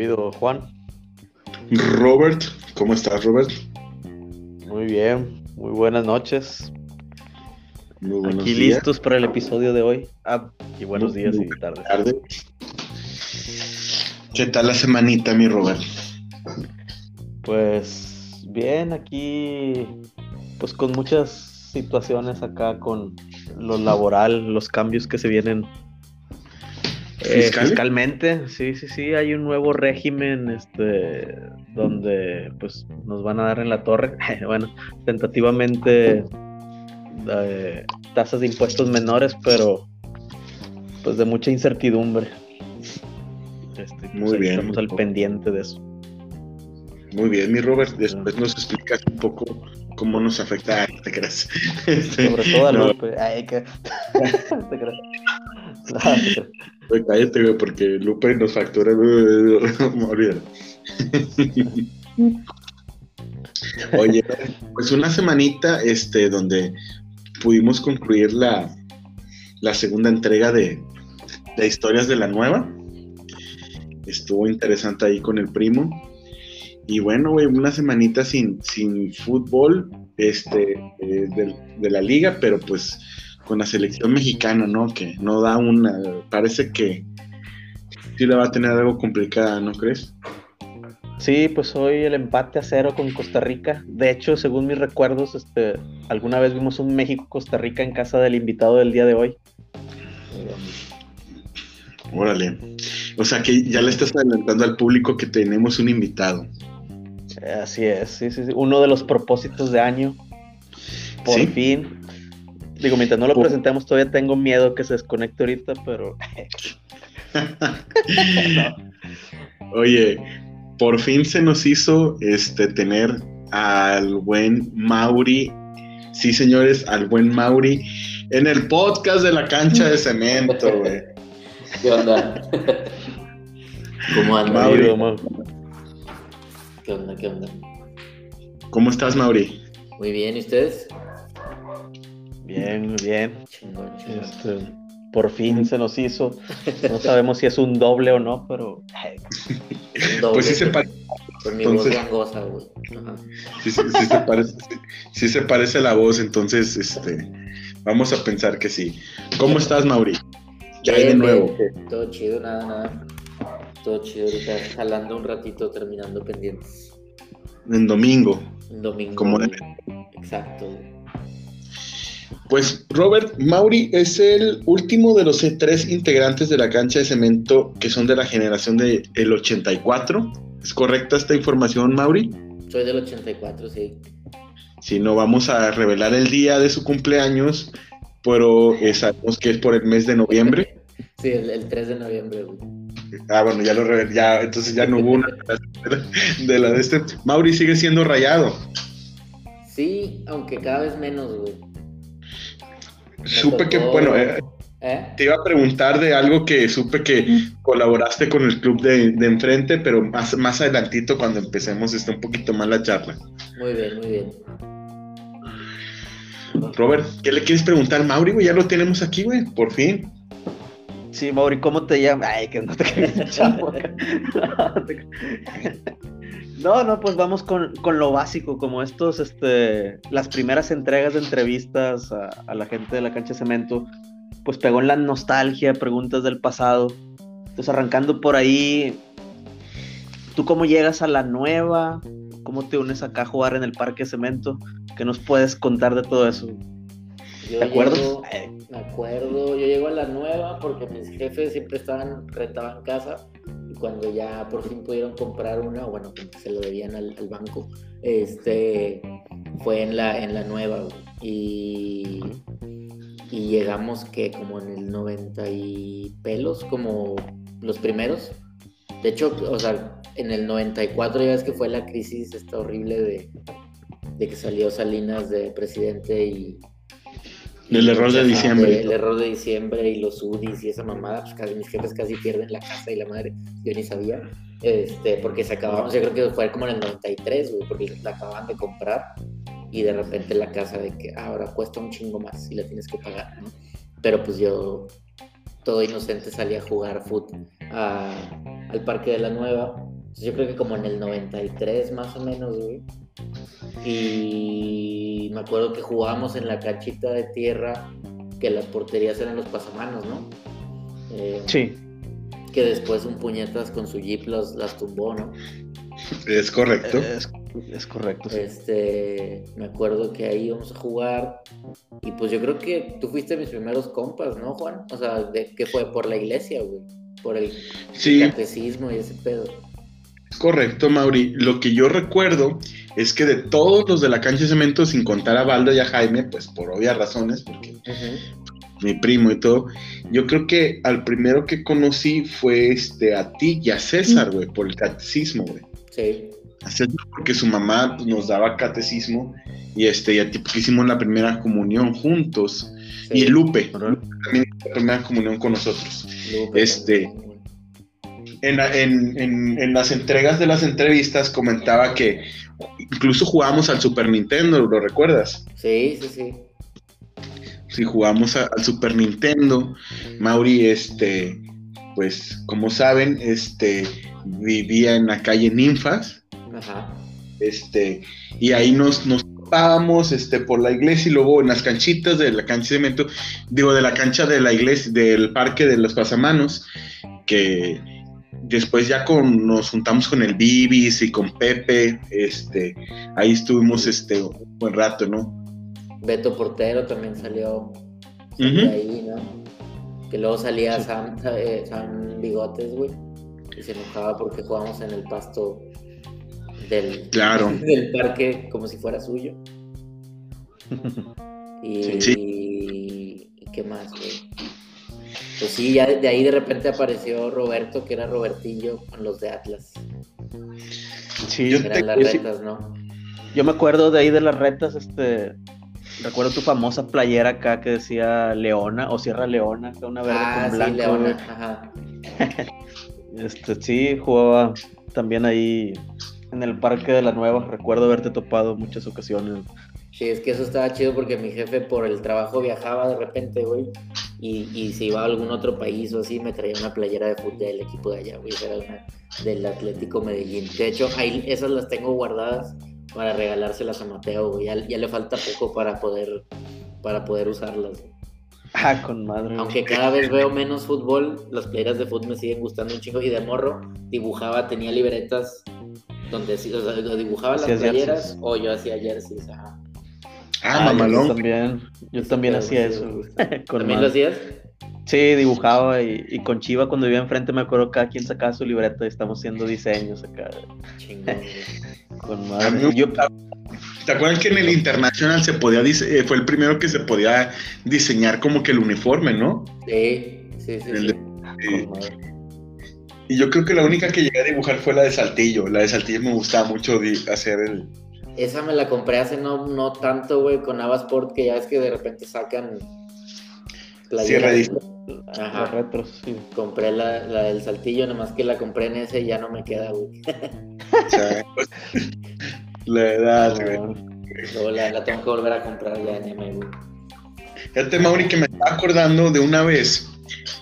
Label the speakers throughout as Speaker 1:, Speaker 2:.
Speaker 1: habido, Juan?
Speaker 2: Robert, ¿cómo estás, Robert?
Speaker 1: Muy bien, muy buenas noches.
Speaker 2: Muy buenos
Speaker 1: Aquí
Speaker 2: días.
Speaker 1: listos para el episodio de hoy. Ah, y buenos
Speaker 2: Muy
Speaker 1: días y tardes.
Speaker 2: tardes. ¿Qué tal la semanita, mi Robert?
Speaker 1: Pues bien, aquí pues con muchas situaciones acá con lo laboral, los cambios que se vienen eh, fiscalmente. Sí, sí, sí, hay un nuevo régimen este donde pues nos van a dar en la torre. bueno, tentativamente eh, tasas de impuestos menores, pero pues de mucha incertidumbre. Este, pues,
Speaker 2: Muy bien,
Speaker 1: Estamos al pendiente de eso.
Speaker 2: Muy bien, mi Robert. Después nos explicas un poco cómo nos afecta. Este,
Speaker 1: Sobre todo a
Speaker 2: no,
Speaker 1: Lupe. Ay, que...
Speaker 2: Cállate, güey, porque Lupe nos factura. Oye, pues una semanita este, donde pudimos concluir la, la segunda entrega de, de Historias de la Nueva. Estuvo interesante ahí con el primo. Y bueno, güey, una semanita sin, sin fútbol este, eh, de la liga, pero pues con la selección mexicana, ¿no? Que no da una... Parece que sí la va a tener algo complicada, ¿no crees?
Speaker 1: Sí, pues hoy el empate a cero con Costa Rica. De hecho, según mis recuerdos, este, alguna vez vimos un México-Costa Rica en casa del invitado del día de hoy.
Speaker 2: Órale. O sea que ya le estás adelantando al público que tenemos un invitado.
Speaker 1: Eh, Así es, sí, sí, sí. Uno de los propósitos de año. Por
Speaker 2: ¿Sí?
Speaker 1: fin. Digo, mientras no lo
Speaker 2: Por-
Speaker 1: presentemos, todavía tengo miedo que se desconecte ahorita, pero. No.
Speaker 2: Oye, por fin se nos hizo este tener al buen Mauri. Sí, señores, al buen Mauri en el podcast de la cancha de cemento, güey.
Speaker 3: ¿Qué onda? ¿Cómo andan?
Speaker 2: Mauri.
Speaker 1: Querido Mau.
Speaker 3: ¿Qué onda? ¿Qué onda?
Speaker 2: ¿Cómo estás, Mauri?
Speaker 3: Muy bien, ¿y ustedes?
Speaker 1: Bien, muy bien.
Speaker 3: Chingón, chingón.
Speaker 1: Este, por fin se nos hizo. No sabemos si es un doble o no, pero.
Speaker 3: Un doble
Speaker 2: Pues sí se, parece, entonces-
Speaker 3: voz gangosa, güey. Ajá.
Speaker 2: sí, sí- sí se parece, sí- sí se parece la voz, entonces este, vamos a pensar que sí. ¿Cómo estás, Mauri? ¿Qué hay de nuevo?
Speaker 3: Todo chido, nada, nada. Todo chido ahorita, jalando un ratito, terminando pendientes.
Speaker 2: En domingo.
Speaker 3: Un domingo.
Speaker 2: Como debe.
Speaker 3: Exacto.
Speaker 2: Pues Robert Mauri es el último de los tres integrantes de la cancha de cemento que son de la generación del 84. ¿Es correcta esta información, Mauri?
Speaker 3: Soy del 84, sí.
Speaker 2: Si no, vamos a revelar el día de su cumpleaños, pero eh, sabemos que es por el mes de noviembre.
Speaker 3: Sí, el, el 3 de noviembre, güey.
Speaker 2: Ah, bueno, ya lo revelé, ya, entonces ya no hubo una de la de este. Mauri sigue siendo rayado.
Speaker 3: Sí, aunque cada vez menos, güey.
Speaker 2: Supe que, bueno, eh,
Speaker 3: ¿Eh?
Speaker 2: te iba a preguntar de algo que supe que colaboraste con el club de, de enfrente, pero más, más adelantito cuando empecemos está un poquito más la charla.
Speaker 3: Muy bien, muy bien.
Speaker 2: Robert, ¿qué le quieres preguntar, Mauri? güey? Ya lo tenemos aquí, güey, por fin.
Speaker 1: Sí, Mauri, ¿cómo te llamas? Ay, que no te creas, chavo. No, te- No, pues vamos con, con lo básico, como estos, este, las primeras entregas de entrevistas a, a la gente de la cancha de cemento, pues pegó en la nostalgia, preguntas del pasado. Entonces, arrancando por ahí, ¿tú cómo llegas a la nueva? ¿Cómo te unes acá a jugar en el Parque Cemento? ¿Qué nos puedes contar de todo eso?
Speaker 3: Yo
Speaker 1: ¿De acuerdo?
Speaker 3: llego- me acuerdo, yo llego a la nueva porque mis jefes siempre estaban, rentaban casa cuando ya por fin pudieron comprar una, bueno, como se lo debían al, al banco, este, fue en la, en la nueva y, y llegamos que como en el 90 y pelos, como los primeros. De hecho, o sea, en el 94 ya ves que fue la crisis esta horrible de, de que salió Salinas de presidente y...
Speaker 2: El error de diciembre.
Speaker 3: El error de diciembre y los UDIs y esa mamada, pues casi mis jefes casi pierden la casa y la madre, yo ni sabía, este, porque se acabamos, yo creo que fue como en el 93, güey, porque la acababan de comprar y de repente la casa de que "Ah, ahora cuesta un chingo más y la tienes que pagar, ¿no? Pero pues yo, todo inocente, salí a jugar fútbol a- al Parque de la Nueva yo creo que como en el 93 más o menos, güey. Y me acuerdo que jugábamos en la canchita de tierra, que las porterías eran los pasamanos, ¿no?
Speaker 1: Eh, sí.
Speaker 3: Que después un puñetas con su jeep las tumbó, ¿no?
Speaker 2: Es correcto.
Speaker 1: Es, correcto.
Speaker 3: Este, me acuerdo que ahí íbamos a jugar y pues yo creo que tú fuiste mis primeros compas, ¿no, Juan? O sea, de que fue por la iglesia, güey, por el catecismo y ese pedo.
Speaker 2: Correcto, Mauri. Lo que yo recuerdo es que de todos los de la cancha de cemento, sin contar a Baldo y a Jaime, pues por obvias razones, porque mi primo y todo, yo creo que al primero que conocí fue este, a ti y a César, güey, por el catecismo, güey.
Speaker 3: Sí.
Speaker 2: A César porque su mamá nos daba catecismo y este, y a ti porque hicimos la primera comunión juntos. Y Lupe, también la primera comunión con nosotros. este en, las entregas de las entrevistas comentaba que incluso jugábamos al Super Nintendo, ¿lo recuerdas?
Speaker 3: Sí, sí, sí.
Speaker 2: Sí, jugamos al Super Nintendo. Mauri, este, pues, como saben, este, vivía en la calle Ninfas. Ajá. Este, y ahí nos, nos topábamos este, por la iglesia y luego en las canchitas de la cancha de cemento, digo, de la cancha de la iglesia, del parque de los pasamanos, que después ya con, nos juntamos con el Bibis y con Pepe, este, ahí estuvimos este, un buen rato, ¿no?
Speaker 3: Beto Portero también salió, ahí, ¿no? Que luego salía eh, Sam, Bigotes, güey, y se enojaba porque jugábamos en el pasto del,
Speaker 2: claro.
Speaker 3: del parque como si fuera suyo. y, sí. y qué más, güey. Pues sí, ya de ahí de repente apareció Roberto, que era Robertillo con los de Atlas.
Speaker 1: Sí, eran las retas, ¿no? Yo me acuerdo de ahí de las retas, este, recuerdo tu famosa playera acá que decía Leona o Sierra Leona, una verde ah, con blanco. Sí, Leona, ajá. este, sí, jugaba también ahí en el Parque de la Nueva, recuerdo haberte topado muchas ocasiones.
Speaker 3: Sí, es que eso estaba chido porque mi jefe por el trabajo viajaba de repente, güey, y, y si iba a algún otro país o así, me traía una playera de fútbol del equipo de allá, güey, era una del Atlético Medellín. De hecho, ahí esas las tengo guardadas para regalárselas a Mateo, güey, ya, le falta poco para poder, para poder usarlas.
Speaker 1: Ah, con madre.
Speaker 3: Aunque cada vez veo menos fútbol, las playeras de fútbol me siguen gustando un chingo. Y de morro dibujaba, tenía libretas donde o sea, dibujaba las playeras o yo hacía jerseys. Ajá.
Speaker 2: Ah, mamalón.
Speaker 1: Yo también, yo también hacía eso.
Speaker 3: ¿También lo hacías?
Speaker 1: Sí, dibujaba y, con Chiva cuando vivía enfrente me acuerdo cada quien sacaba su libreta y estamos haciendo diseños acá.
Speaker 2: con madre. ¿Te acuerdas que en el Internacional se podía eh, fue el primero que se podía diseñar como que el uniforme, ¿no?
Speaker 3: Sí, sí, sí.
Speaker 2: y yo creo que la única que llegué a dibujar fue la de Saltillo. La de Saltillo me gustaba mucho hacer el,
Speaker 3: esa me la compré hace no, no tanto, güey, con Avasport, que ya es que de repente sacan
Speaker 2: playeras.
Speaker 3: Ajá. retros, sí. Compré la, la, del saltillo, nomás que la compré en ese y ya no me queda, güey.
Speaker 2: la edad, güey.
Speaker 3: La, la, tengo que volver a comprar ya en M, güey.
Speaker 2: Fíjate, Mauri, que me estaba acordando de una vez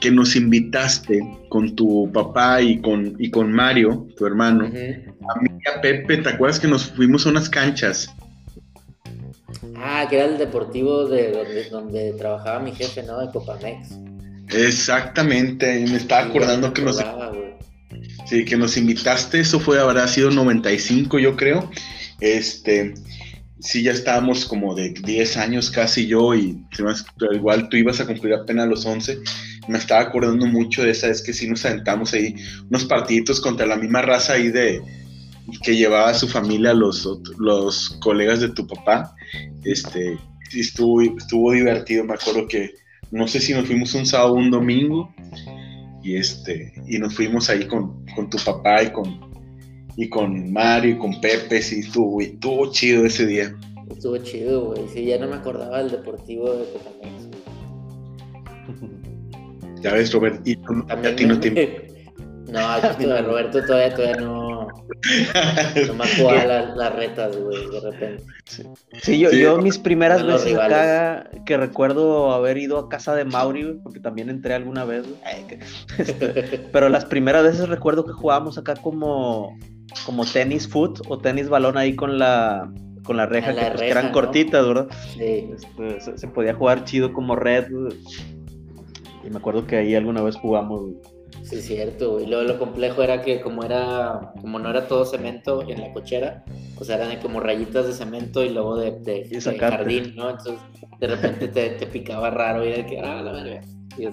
Speaker 2: que nos invitaste con tu papá y con, y con Mario, tu hermano, a mí y a Pepe, ¿te acuerdas que nos fuimos a unas canchas?
Speaker 3: Ah, que era el deportivo de donde, donde trabajaba mi jefe, ¿no? De Copamex.
Speaker 2: Exactamente, me estaba acordando que nos... Sí, que nos invitaste, eso fue, habrá sido 95 yo creo. Este, sí, ya estábamos como de 10 años casi yo y igual tú ibas a cumplir apenas los 11 me estaba acordando mucho de esa vez que sí nos aventamos ahí unos partiditos contra la misma raza ahí de que llevaba a su familia los, los colegas de tu papá. Este, estuvo, estuvo divertido, me acuerdo que no sé si nos fuimos un sábado o un domingo y este y nos fuimos ahí con, con, tu papá y con y con Mario y con Pepe, sí, estuvo, estuvo chido ese día.
Speaker 3: Estuvo chido, güey. Sí, ya no me acordaba del deportivo de
Speaker 2: Ya ves, Robert, y
Speaker 3: a ti no te... No, Roberto todavía, todavía no, Nomás jugaba las, las retas, güey, de repente.
Speaker 1: Sí, yo,
Speaker 2: Sí,
Speaker 1: yo mis primeras
Speaker 3: los
Speaker 1: veces
Speaker 3: rivales.
Speaker 1: acá que recuerdo haber ido a casa de Mauri, güey, porque también entré alguna vez, güey. Este, pero las primeras veces recuerdo que jugábamos acá como, como tenis foot o tenis balón ahí con la con la reja,
Speaker 3: la
Speaker 1: que, pues, que
Speaker 3: reja,
Speaker 1: eran
Speaker 3: ¿no?
Speaker 1: cortitas, ¿verdad?
Speaker 3: Sí.
Speaker 1: Este, se, se podía jugar chido como red. güey. Y me acuerdo que ahí alguna vez jugamos. güey.
Speaker 3: Sí, es cierto, güey. Lo, lo complejo era que como era, como no era todo cemento en la cochera, o sea, eran como rayitas de cemento y luego de, de,
Speaker 1: Y
Speaker 3: jardín, ¿no? Entonces, de repente te, te picaba raro y era que, ah, la verga. Y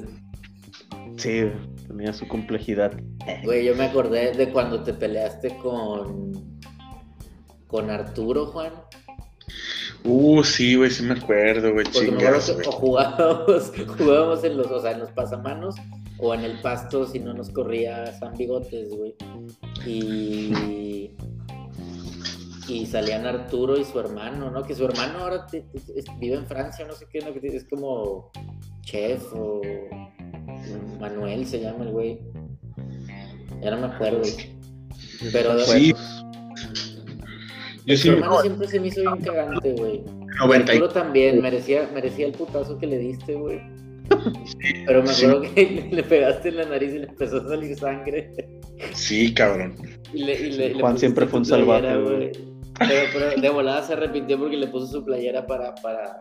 Speaker 1: Sí, tenía su complejidad.
Speaker 3: Güey, yo me acordé de cuando te peleaste con, con Arturo, Juan.
Speaker 2: Uh, sí, güey, sí me acuerdo, güey, güey.
Speaker 3: o jugábamos, jugábamos en los, o sea, en los pasamanos o en el pasto si no nos corría San Bigotes, güey. Y, y salían Arturo y su hermano, ¿no? Que su hermano ahora te- te- vive en Francia, no sé qué, ¿no? Que es como chef o Manuel se llama el güey. Ya no me acuerdo. Pero
Speaker 2: Sí, Yo sí,
Speaker 3: hermano siempre se me hizo bien cagante, güey.
Speaker 2: 90 y-
Speaker 3: Arturo también, merecía, merecía el putazo que le diste, güey. Pero me
Speaker 2: Sí.
Speaker 3: acuerdo que le pegaste en la nariz y le empezó a salir sangre.
Speaker 2: Sí, cabrón.
Speaker 3: Y le, y le- y le
Speaker 1: Juan siempre fue un salvaje,
Speaker 3: güey. Pero, pero de volada se arrepintió porque le puso su playera para, para,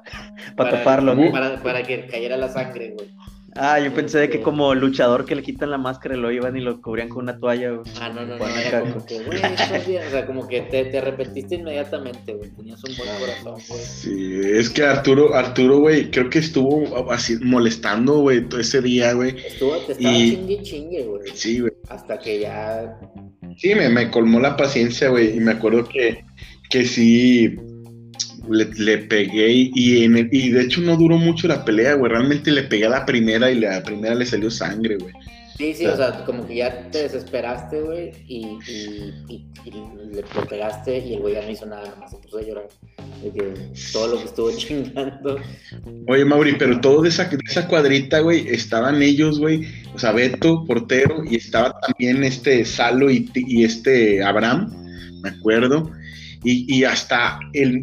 Speaker 1: Para taparlo, ¿no?
Speaker 3: para, para que cayera la sangre, güey.
Speaker 1: Ah, yo pensé de que como luchador que le quitan la máscara y lo iban y lo cubrían con una toalla. güey.
Speaker 3: Ah, no, no, no, era como que, güey, estás bien. O sea, como que te, te arrepentiste inmediatamente, güey. Tenías un buen corazón, güey.
Speaker 2: Sí, es que Arturo, Arturo, güey, creo que estuvo así molestando, güey, todo ese día, güey.
Speaker 3: Estuvo, te estaba
Speaker 2: Y-
Speaker 3: chingue chingue, güey.
Speaker 2: Sí, güey.
Speaker 3: Hasta que ya
Speaker 2: Sí, me, me colmó la paciencia, güey. Y me acuerdo que, que sí le, le pegué y, y en el- y de hecho no duró mucho la pelea, güey. Realmente le pegué a la primera y la primera le salió sangre, güey.
Speaker 3: Sí, sí, o sea, como que ya te desesperaste, güey, y, le, pegaste y el güey ya no hizo nada, nomás se puso a llorar. Todo lo que estuvo chingando.
Speaker 2: Oye, Mauri, pero todo de esa, de esa cuadrita, güey, estaban ellos, güey. O sea, Beto, portero, y estaba también este Salo y, y este Abraham, me acuerdo. Y, y hasta el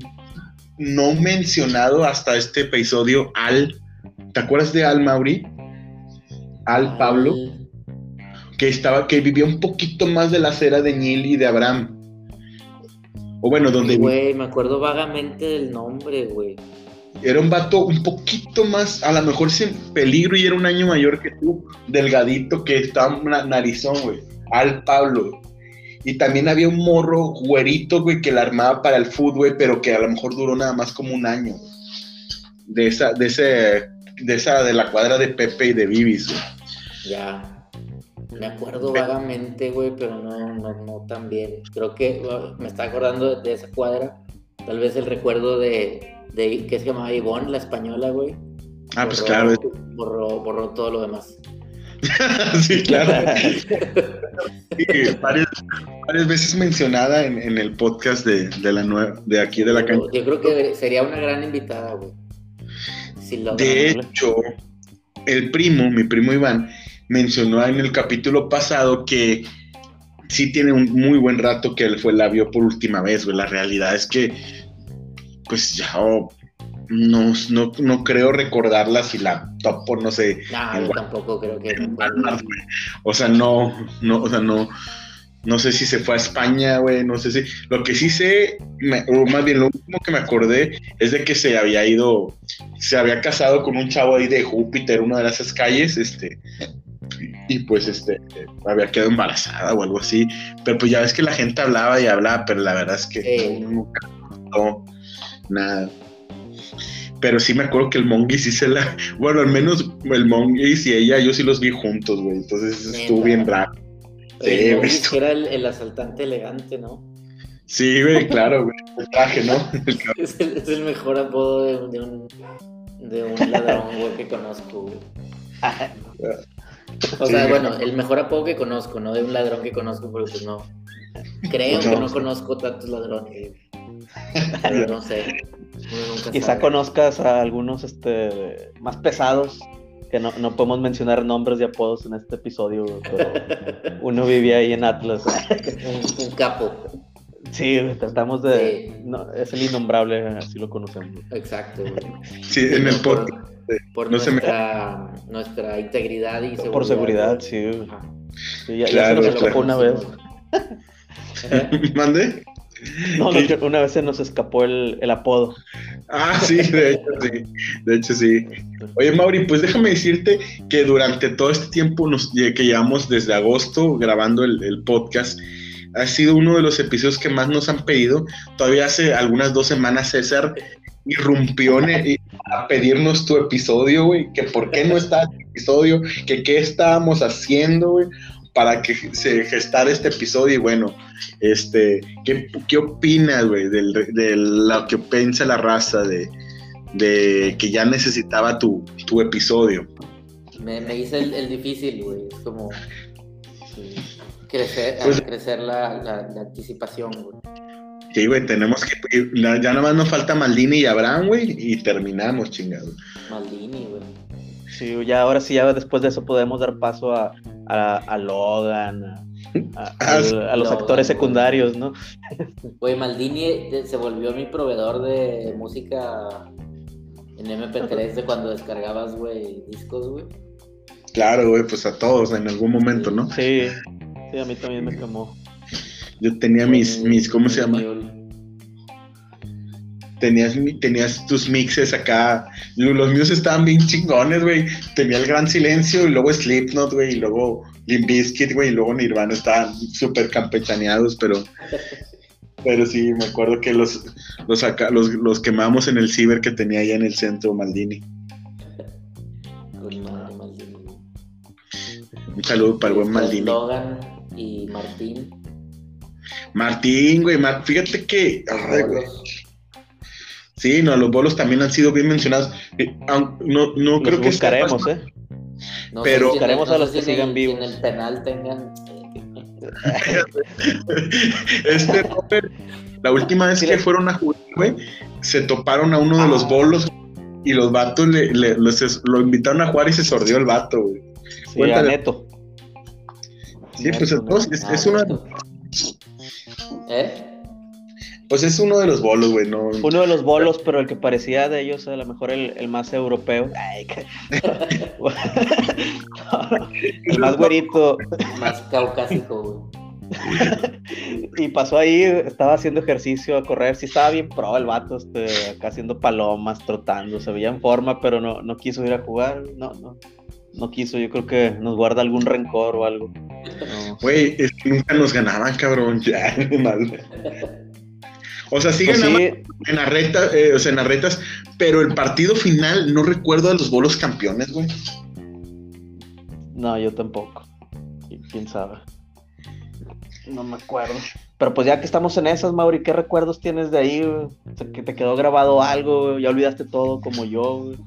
Speaker 2: no mencionado hasta este episodio, Al. ¿Te acuerdas de Al, Mauri? Al Pablo, que estaba, que vivía un poquito más de la acera de Nil y de Abraham. O bueno, donde
Speaker 3: Güey, me acuerdo vagamente del nombre, güey.
Speaker 2: Era un vato un poquito más, a lo mejor sin peligro y era un año mayor que tú, delgadito, que estaba narizón, güey. Al Pablo. Y también había un morro güerito, güey, que la armaba para el fútbol, güey, pero que a lo mejor duró nada más como un año. De esa, de ese, de esa, de la cuadra de Pepe y de Bibis, güey.
Speaker 3: Ya. Me acuerdo vagamente, güey, pero no, no, no tan bien. Creo que me está acordando de, esa cuadra. Tal vez el recuerdo de, de que se llamaba Ivonne, la española, güey.
Speaker 2: Ah, pues claro.
Speaker 3: Borró, borró todo lo demás.
Speaker 2: sí, claro. Sí, varias, varias veces mencionada en, en el podcast de, de la nueva, de aquí de la cancha.
Speaker 3: Yo creo que sería una gran invitada, güey. Si
Speaker 2: De hecho, el primo, mi primo Iván, mencionó en el capítulo pasado que sí tiene un muy buen rato que él fue la vio por última vez, güey. La realidad es que, pues ya oh, no, no, no creo recordarla si la topo, no sé.
Speaker 3: No, yo tampoco creo que.
Speaker 2: Walmart. O sea, no, no, o sea, no. No sé si se fue a España, güey, no sé si... Lo que sí sé, me- o más bien lo último que me acordé es de que se había ido, se había casado con un chavo ahí de Júpiter, una de esas calles, este, y pues, este, había quedado embarazada o algo así, pero pues ya ves que la gente hablaba y hablaba, pero la verdad es que
Speaker 3: Sí.
Speaker 2: nunca no, nada. Pero sí me acuerdo que el Monguis sí se la... Bueno, al menos el Monguis y ella, yo sí los vi juntos, güey. Entonces estuvo bien raro. Sí, güey,
Speaker 3: era el, el asaltante elegante, ¿no?
Speaker 2: Sí, güey, claro, güey. El traje, ¿no?
Speaker 3: Es el, es el mejor apodo de, de un, de un ladrón, güey, que conozco, güey. O sea,
Speaker 2: Sí.
Speaker 3: bueno, el mejor apodo que conozco, no de un ladrón que conozco, porque pues no. Creo que
Speaker 2: no.
Speaker 3: no conozco tantos ladrones. Pero no sé.
Speaker 1: Quizá
Speaker 3: sabe.
Speaker 1: conozcas a algunos este, más pesados que no, no podemos mencionar nombres de apodos en este episodio, pero uno vivía ahí en Atlas.
Speaker 3: Un, un capo.
Speaker 1: Sí, tratamos de...
Speaker 3: Sí.
Speaker 1: no, es el innombrable, así lo conocemos.
Speaker 3: Exacto, güey.
Speaker 2: Sí, en el
Speaker 3: Por-
Speaker 2: podcast.
Speaker 3: Por
Speaker 2: No se me-
Speaker 3: nuestra, integridad y seguridad.
Speaker 1: Por seguridad, sí. ya, ya
Speaker 2: Claro,
Speaker 1: se nos
Speaker 2: claro.
Speaker 1: una vez.
Speaker 2: ¿Mande?
Speaker 1: No, una vez se nos escapó el, el apodo.
Speaker 2: Ah, sí, de hecho sí. De hecho sí. Oye, Mauri, pues déjame decirte que durante todo este tiempo nos, que llevamos desde agosto grabando el, el podcast, ha sido uno de los episodios que más nos han pedido. Todavía hace algunas dos semanas César irrumpió a pedirnos tu episodio, güey, que por qué no está el episodio, que qué estábamos haciendo, güey, para que se gestara este episodio y bueno, este, ¿qué, qué opinas, güey, de lo que piensa la raza de, de que ya necesitaba tu, tu episodio?
Speaker 3: Me, me hice el, el difícil, güey. Es como
Speaker 1: Sí.
Speaker 3: crecer,
Speaker 2: Pues-
Speaker 3: crecer la, la, la anticipación, güey.
Speaker 2: Sí, güey, tenemos que. Ya nada más nos falta Maldini y Abraham, güey, y terminamos, chingado.
Speaker 3: Maldini, güey.
Speaker 1: Sí, ya ahora sí, ya después de eso podemos dar paso a, a, a Logan, a, a-
Speaker 2: Ah, sí.
Speaker 1: al- a los
Speaker 3: Logan,
Speaker 1: actores secundarios, ¿no?
Speaker 3: Güey, Maldini eh, se volvió mi proveedor de música en MP3 de cuando descargabas, güey, discos, güey.
Speaker 2: Claro, güey, pues a todos en algún momento, ¿no?
Speaker 1: Sí, sí, a mí también me quemó.
Speaker 2: Yo tenía mis, mis ¿cómo se llama? Tenías, tenías tus mixes acá. Lo- Los míos estaban bien chingones, güey. Tenía el gran silencio y luego Slipknot, güey, y luego Limp Bizkit, güey, y luego Nirvana. Estaban súper campechaneados, pero. Pero sí, me acuerdo que los, los, acá, los, los quemamos en el ciber que tenía allá en el centro, Maldini. Un saludo para el buen Maldini.
Speaker 3: Logan y Martín.
Speaker 2: Martín, güey, Mar- fíjate que. ay, güey. Sí, no, los bolos también han sido bien mencionados. Eh, No, no
Speaker 1: Los
Speaker 2: creo que
Speaker 1: buscaremos,
Speaker 2: sea-
Speaker 1: ¿eh?
Speaker 3: No
Speaker 2: Pero-
Speaker 3: si
Speaker 1: Buscaremos a los que
Speaker 3: si
Speaker 1: sigan
Speaker 3: el-
Speaker 1: vivos.
Speaker 3: en el penal tengan.
Speaker 2: Este Robert, la última vez
Speaker 1: Sí,
Speaker 2: que
Speaker 1: le-
Speaker 2: fueron a jugar, güey, se toparon a uno de los bolos y los vatos le, le- los- lo invitaron a jugar y se sordió el vato, güey.
Speaker 1: Sí, a. Neto.
Speaker 2: Sí, pues entonces es, es uno,
Speaker 3: ¿Eh?
Speaker 2: Pues es uno de los bolos, güey, no.
Speaker 1: Uno de los bolos, pero el que parecía de ellos, a lo mejor el, el más europeo. Ay, que- el más güerito.
Speaker 3: Más caucásico, güey.
Speaker 1: Y pasó ahí, estaba haciendo ejercicio a correr. Sí, estaba bien pro el vato, este, acá haciendo palomas, trotando. Se veía en forma, pero no, no quiso ir a jugar. No, no. No quiso, yo creo que nos guarda algún rencor o algo. No.
Speaker 2: Güey, es que nunca nos ganaban, cabrón. Ya, mal. O sea, sí
Speaker 1: Pues
Speaker 2: ganaban
Speaker 1: sí,
Speaker 2: en las retas, eh, o sea, en las retas, pero el partido final no recuerdo a los bolos campeones, güey.
Speaker 1: No, yo tampoco. ¿Quién sabe? No me acuerdo. Pero pues ya que estamos en esas, Mauri, ¿qué recuerdos tienes de ahí? güey? O sea, que te quedó grabado algo, ya olvidaste todo como yo. güey?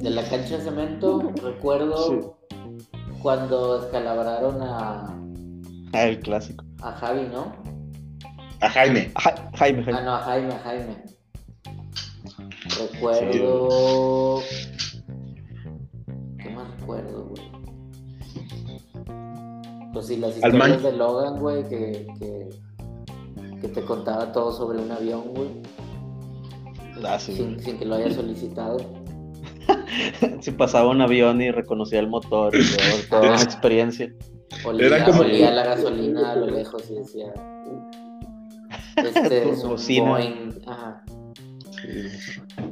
Speaker 3: De la cancha de cemento, recuerdo cuando descalabraron a,
Speaker 1: Ah, el clásico.
Speaker 3: a Javi, ¿no?
Speaker 2: A Jaime.
Speaker 1: Ja- Jaime,
Speaker 3: Ah,
Speaker 1: Jaime.
Speaker 3: no, a Jaime, a Jaime. Recuerdo. ¿Qué más recuerdo, güey? Pues sí, las historias de Logan, güey, que, que, que te contaba todo sobre un avión, güey,
Speaker 1: Ah, sí.
Speaker 3: sin, sin que lo haya solicitado.
Speaker 1: Si pasaba un avión y reconocía el motor y todo, toda una experiencia.
Speaker 3: Olía,
Speaker 2: Era como-
Speaker 3: olía la gasolina a lo lejos y decía. Este es un
Speaker 1: Bocina.
Speaker 3: Boeing. Ajá.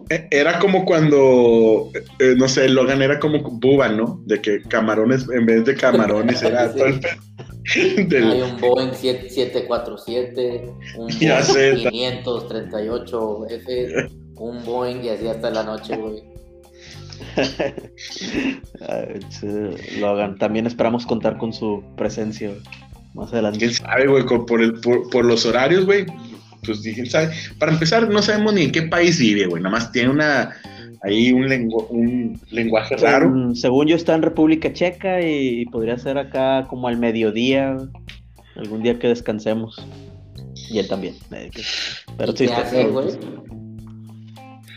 Speaker 2: Eh, Era como cuando, eh, no sé, Logan era como Buba, ¿no? De que camarones, en vez de camarones, era
Speaker 3: Sí.
Speaker 2: todo el del-
Speaker 3: Hay un Boeing 7- 747, un
Speaker 2: Ya
Speaker 3: Boeing
Speaker 2: sé.
Speaker 3: 538F, un Boeing y así hasta la noche, güey.
Speaker 1: Logan, también esperamos contar con su presencia güey, más adelante.
Speaker 2: ¿Quién sabe, güey? Por, por el- por- por los horarios, güey. Pues quién sabe. Para empezar, no sabemos ni en qué país vive, güey. Nada más tiene una, ahí un, lengu- un lenguaje raro.
Speaker 1: Según yo está en República Checa y, podría ser acá como al mediodía, algún día que descansemos. Y él también. Pero
Speaker 3: ¿Y
Speaker 1: sí,
Speaker 3: qué
Speaker 1: está-
Speaker 3: hace, güey?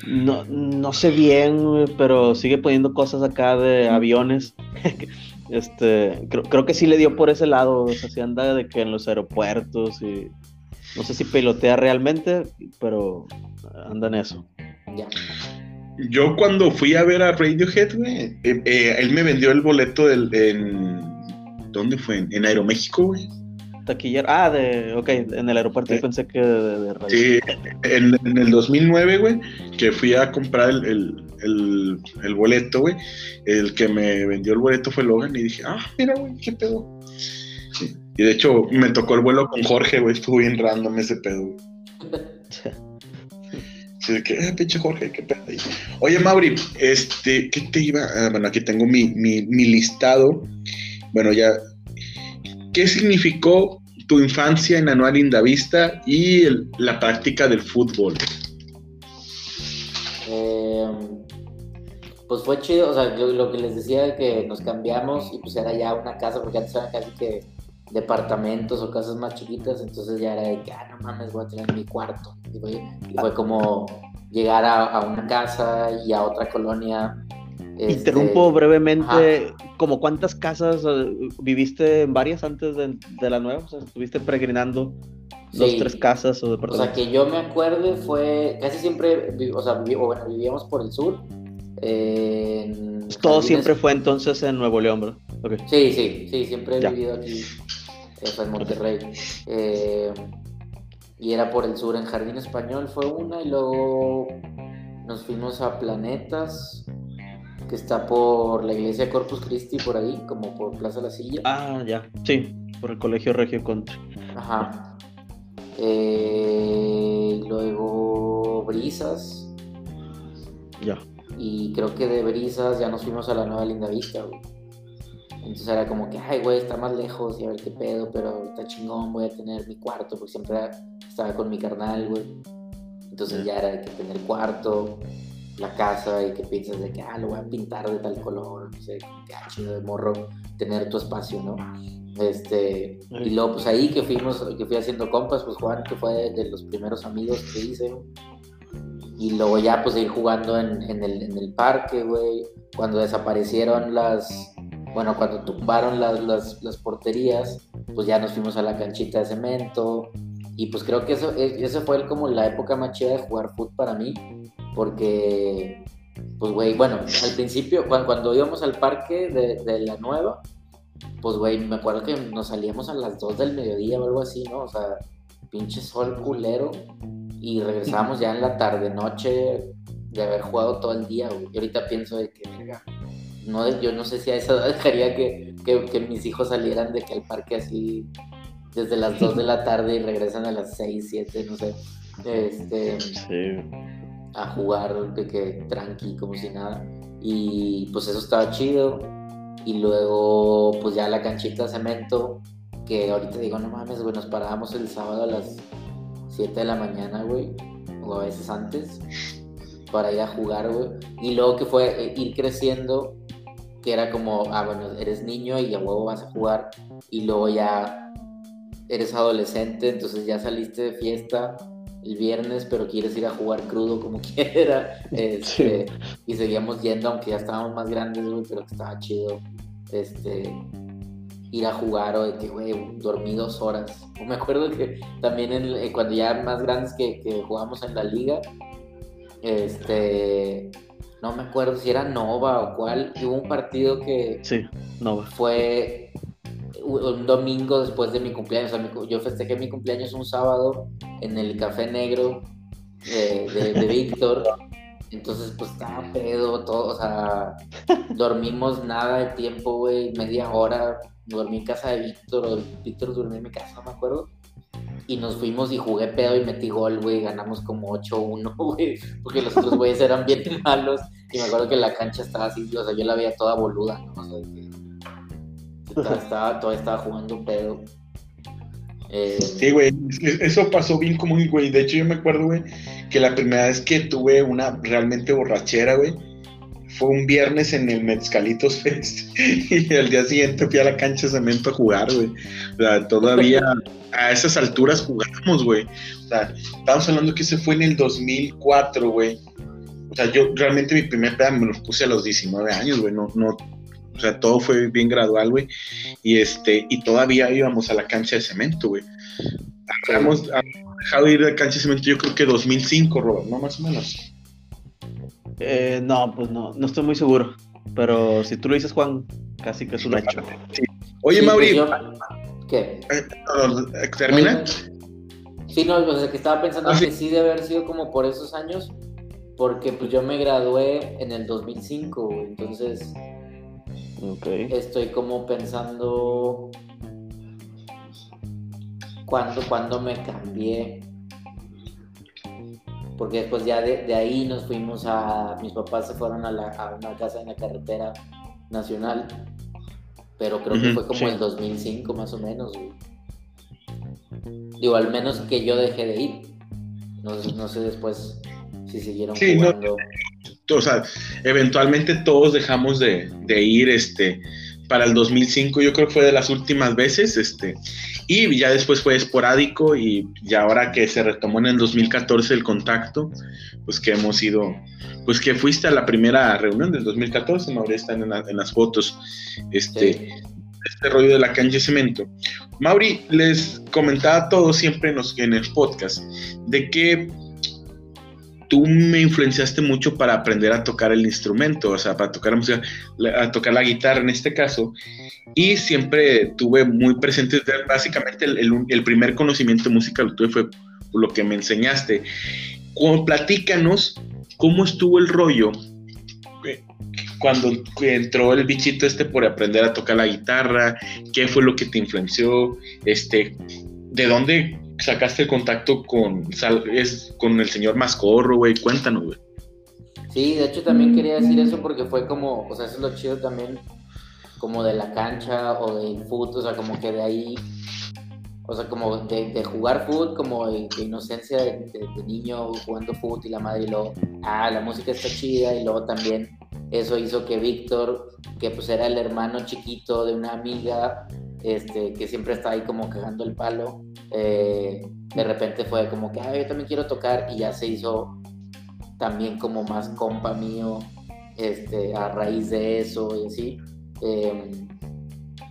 Speaker 1: No, no sé bien, pero sigue poniendo cosas acá de aviones. este, creo, creo, que sí le dio por ese lado. O sea, sí anda de que en los aeropuertos y. No sé si pilotea realmente, pero anda en eso.
Speaker 3: Ya.
Speaker 2: Yo cuando fui a ver a Radiohead, güey, eh, eh, él me vendió el boleto del, en... ¿Dónde fue? En Aeroméxico, güey.
Speaker 1: Taquillero. Ah, de, ok, en el aeropuerto
Speaker 2: Sí.
Speaker 1: pensé que de, de radio.
Speaker 2: Sí, en, en el 2009, güey, que fui a comprar el, el, el- el boleto, güey. El que me vendió el boleto fue Logan y dije, ah, mira, güey, qué pedo. Sí. Y de hecho, me tocó el vuelo con Jorge, güey, estuvo bien random ese pedo, güey. Sí, de que, eh, pinche Jorge, qué pedo. Y, Oye, Mauri, este, ¿qué te iba? ah, bueno, aquí tengo mi, mi, mi listado. Bueno, ya. ¿Qué significó tu infancia en Anual Indavista y el- la práctica del fútbol?
Speaker 3: Eh, pues fue chido, o sea, yo lo que les decía de que nos cambiamos y pues era ya una casa, porque antes eran casi que departamentos o casas más chiquitas, entonces ya era de que, ah, no mames, voy a tener mi cuarto. Y fue, y fue como llegar a, a una casa y a otra colonia. este,
Speaker 1: Interrumpo brevemente, ¿como cuántas casas eh, viviste en varias antes de, de la nueva? O sea, estuviste peregrinando dos,
Speaker 3: Sí.
Speaker 1: tres casas o
Speaker 3: O sea,
Speaker 1: departamentos.
Speaker 3: que yo me acuerde fue, casi siempre, o sea, vivíamos por el sur. Eh, en
Speaker 1: Todo
Speaker 3: Jardines-
Speaker 1: siempre fue entonces en Nuevo León, ¿verdad?
Speaker 3: Sí, sí, sí, siempre he
Speaker 1: Ya.
Speaker 3: vivido aquí, eh, en Monterrey. Eh, y era por el sur, en Jardín Español fue una, y luego nos fuimos a Planetas, que está por la iglesia Corpus Christi, por ahí, como por Plaza La Silla.
Speaker 1: Ah, ya. Sí, por el Colegio Regio Country.
Speaker 3: Ajá. Eh, luego Brisas,
Speaker 1: Ya.
Speaker 3: Y creo que de Brisas ya nos fuimos a la Nueva Linda Vista, güey. Entonces era como que, ay, güey, está más lejos y a ver qué pedo, pero está chingón, voy a tener mi cuarto, porque siempre estaba con mi carnal, güey. Entonces
Speaker 1: Sí.
Speaker 3: ya era de que tener cuarto, la casa y que piensas de que, ah, lo voy a pintar de tal color, no sé, chido de morro, tener tu espacio, ¿no? Este, y luego pues ahí que fuimos, que fui haciendo compas, pues Juan, que fue de, de los primeros amigos que hice. Y luego ya pues ir jugando en, en el, en el parque, güey. Cuando desaparecieron las, bueno, cuando tumbaron las, las, las porterías, pues ya nos fuimos a la canchita de cemento. Y pues creo que eso, e- eso fue como la época más chida de jugar fútbol para mí. Porque, pues güey, bueno, al principio, cuando, cuando íbamos al parque de, de la nueva, pues güey, me acuerdo que nos salíamos a las 2 del mediodía o algo así, ¿no? O sea, pinche sol culero. Y regresábamos ya en la tarde, noche, de haber jugado todo el día, güey. Y ahorita pienso de que, verga, no, yo no sé si a esa edad dejaría que, que, que mis hijos salieran de que al parque así desde las 2 de la tarde y regresan a las 6, 7, no sé. Este,
Speaker 1: Sí.
Speaker 3: a jugar de que tranqui, como si nada. Y pues eso estaba chido. Y luego, pues ya la canchita de cemento, que ahorita digo, no mames, güey, nos parábamos el sábado a las 7 de la mañana, güey, o a veces antes, para ir a jugar, güey. Y luego que fue eh, ir creciendo, que era como, ah, bueno, eres niño y a huevo vas a jugar. Y luego ya eres adolescente, entonces ya saliste de fiesta el viernes, pero quieres ir a jugar crudo como quiera. Este, Y seguíamos yendo, aunque ya estábamos más grandes, güey, pero que estaba chido. Este, ir a jugar o de que, güey, dormí dos horas. O me acuerdo que también en- eh, cuando ya más grandes que, que jugábamos en la liga, este, no me acuerdo si era Nova o cuál, y hubo un partido que
Speaker 1: Sí, no va.
Speaker 3: fue un domingo después de mi cumpleaños. O sea, yo festejé mi cumpleaños un sábado en el Café Negro eh, de, de Víctor. Entonces, pues estaba pedo, todo, o sea, dormimos nada de tiempo, güey, media hora. Dormí en casa de Víctor, o Víctor durmió en mi casa, no me acuerdo. Y nos fuimos y jugué pedo y metí gol, güey. Ganamos como 8-1, güey. Porque los otros güeyes eran bien malos. Y me acuerdo que la cancha estaba así, o sea, yo la veía toda boluda, ¿no? O sea, que estaba, estaba- todavía estaba jugando pedo. Eh,
Speaker 2: Sí, güey, es- eso pasó bien común, güey. De hecho, yo me acuerdo, güey, que la primera vez que tuve una realmente borrachera, güey, fue un viernes en el Mezcalitos Fest. Y al día siguiente fui a la cancha de cemento a jugar, güey. O sea, todavía a esas alturas jugamos, güey. O sea, estábamos hablando que ese fue en el 2004, güey. O sea, yo realmente mi primer peda me lo puse a los 19 años, güey, no, no, o sea, todo fue bien gradual, güey. Y este, y todavía íbamos a la cancha de cemento, güey. Hemos dejado de ir a la cancha de cemento, yo creo que 2005, Robert, ¿no? Más o menos.
Speaker 1: Eh, no, pues no, no estoy muy seguro. Pero si tú lo dices, Juan, casi que es un hecho.
Speaker 2: Oye,
Speaker 3: Sí,
Speaker 2: Mauri,
Speaker 3: pues yo- ¿Qué?
Speaker 2: eh, ¿termina?
Speaker 3: Sí, no, o sea, que estaba pensando
Speaker 2: Ah, sí.
Speaker 3: que sí debe haber sido como por esos años, porque pues yo me gradué en el 2005, güey, entonces
Speaker 1: Ok.
Speaker 3: estoy como pensando cuándo, cuándo me cambié. Porque después ya de, de ahí nos fuimos a... Mis papás se fueron a, la- a una casa en la carretera nacional. Pero creo que fue como
Speaker 1: sí.
Speaker 3: el 2005 más o menos. güey. Digo, al menos que yo dejé de ir. No, sé- no sé después si siguieron
Speaker 2: Sí, no.
Speaker 3: jugando.
Speaker 2: o sea, eventualmente todos dejamos de, de ir este, para el 2005, yo creo que fue de las últimas veces, este, y ya después fue esporádico y ya ahora que se retomó en el 2014 el contacto, pues que hemos ido, pues que fuiste a la primera reunión del 2014, Mauri, están en, la- en las fotos, este,
Speaker 3: Sí.
Speaker 2: este rollo de la cancha de cemento. Mauri, les comentaba a todos siempre en, los- en el podcast de que tú me influenciaste mucho para aprender a tocar el instrumento, o sea, para tocar la música, a tocar la guitarra en este caso, y siempre tuve muy presente, básicamente el, primer conocimiento de música lo tuve fue lo que me enseñaste. Cu- platícanos cómo estuvo el rollo eh, cuando entró el bichito este por aprender a tocar la guitarra, qué fue lo que te influenció, este, de dónde sacaste el contacto con, sal- es, con el señor Mascorro, güey, cuéntanos, güey.
Speaker 3: Sí, de hecho también quería decir eso porque fue como, o sea, eso es lo chido también, como de la cancha o del fútbol, o sea, como que de ahí, o sea, como de, de jugar fútbol, como de, de inocencia de, de- de niño jugando fútbol y la madre, y luego, ah, la música está chida, y luego también eso hizo que Víctor, que pues era el hermano chiquito de una amiga, este, que siempre estaba ahí como cagando el palo, eh, de repente fue como que, yo también quiero tocar, y ya se hizo también como más compa mío este, a raíz de eso y así. Em,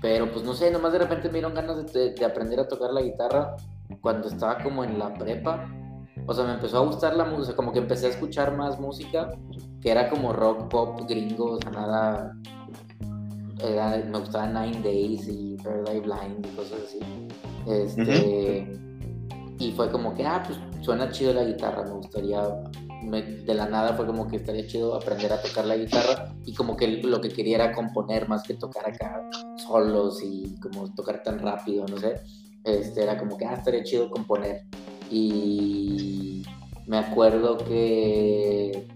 Speaker 3: pero pues no sé, nomás de repente me dieron ganas de, de- de aprender a tocar la guitarra cuando estaba como en la prepa. O sea, me empezó a gustar la música, como que empecé a escuchar más música, que era como rock, pop, gringo, o sea, nada... era- me gustaba Nine Days y Eye Blind y cosas así. Este, Y fue como que, ah, pues suena chido la guitarra, me gustaría me- de la nada fue como que estaría chido aprender a tocar la guitarra y como que lo que quería era componer más que tocar acá solos y como tocar tan rápido, no sé. Este, era como que, ah, estaría chido componer. Y me acuerdo que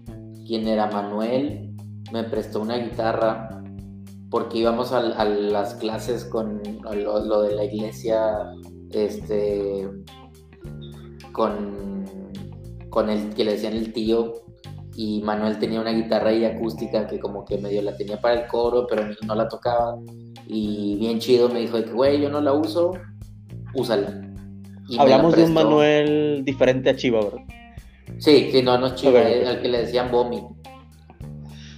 Speaker 3: quien era Manuel me prestó una guitarra porque íbamos a, a las clases con lo, lo de la iglesia, este, con, con el que le decían el tío y Manuel tenía una guitarra ahí acústica que como que medio la tenía para el coro, pero no la tocaba. Y bien chido me dijo que, güey, yo no la uso, úsala. Y
Speaker 1: Hablamos de un. Manuel diferente a Chiva, ¿verdad?
Speaker 3: Sí, sí, no, no es chido,
Speaker 1: Ok.
Speaker 3: eh, al que le decían Bomi.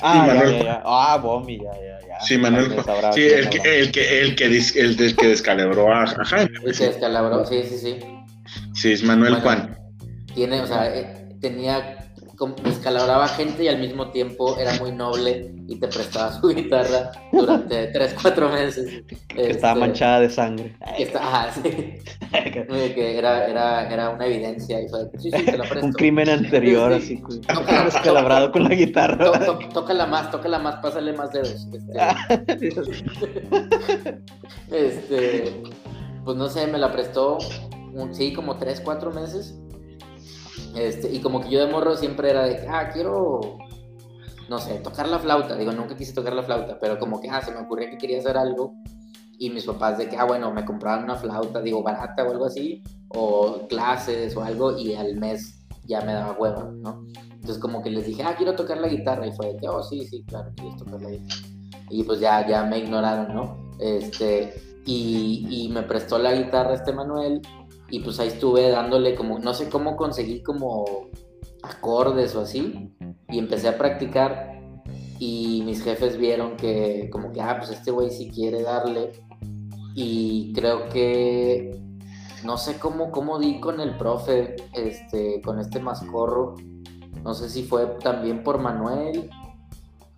Speaker 1: Ah, ya,
Speaker 2: Manuel.
Speaker 1: ya, ya. Ah, Bomi, ya, ya, ya.
Speaker 2: Sí, Manuel. Sí, el que, el que, el que, dis- el del que descalabró a, a Jaime.
Speaker 3: El que descalabró, sí, sí, sí.
Speaker 2: Sí, es Manuel Juan.
Speaker 3: Tiene, o sea, eh, tenía, descalabraba gente y al mismo tiempo era muy noble y te prestaba su guitarra durante 3, 4 meses.
Speaker 1: Que estaba
Speaker 3: Este,
Speaker 1: manchada de sangre.
Speaker 3: que está- ajá, sí. Que era, era, era una evidencia y fue de que, sí, sí, te la presto.
Speaker 1: Un crimen anterior,
Speaker 3: Sí.
Speaker 1: así, descalabrado con la guitarra.
Speaker 3: tócala más, tócala más, pásale más dedos. Este, este, pues no sé, me la prestó, un- sí, como 3, 4 meses. Este, y como que yo de morro siempre era de, ah, quiero, no sé, tocar la flauta. Digo, nunca quise tocar la flauta, pero como que, ah, se me ocurría que quería hacer algo. Y mis papás de que, ah, bueno, me compraban una flauta, digo, barata o algo así, o clases o algo, y al mes ya me daba hueva, ¿no? Entonces como que les dije, ah, quiero tocar la guitarra, y fue de que, oh, sí, sí, claro, quieres tocar la guitarra. Y pues ya, ya me ignoraron, ¿no? Este, y, y me prestó la guitarra este Manuel, y pues ahí estuve dándole como, no sé cómo conseguí como acordes o así, y empecé a practicar y mis jefes vieron que como que, ah, pues este güey sí quiere darle y creo que no sé cómo, cómo di con el profe, este, con este mascorro, no sé si fue también por Manuel,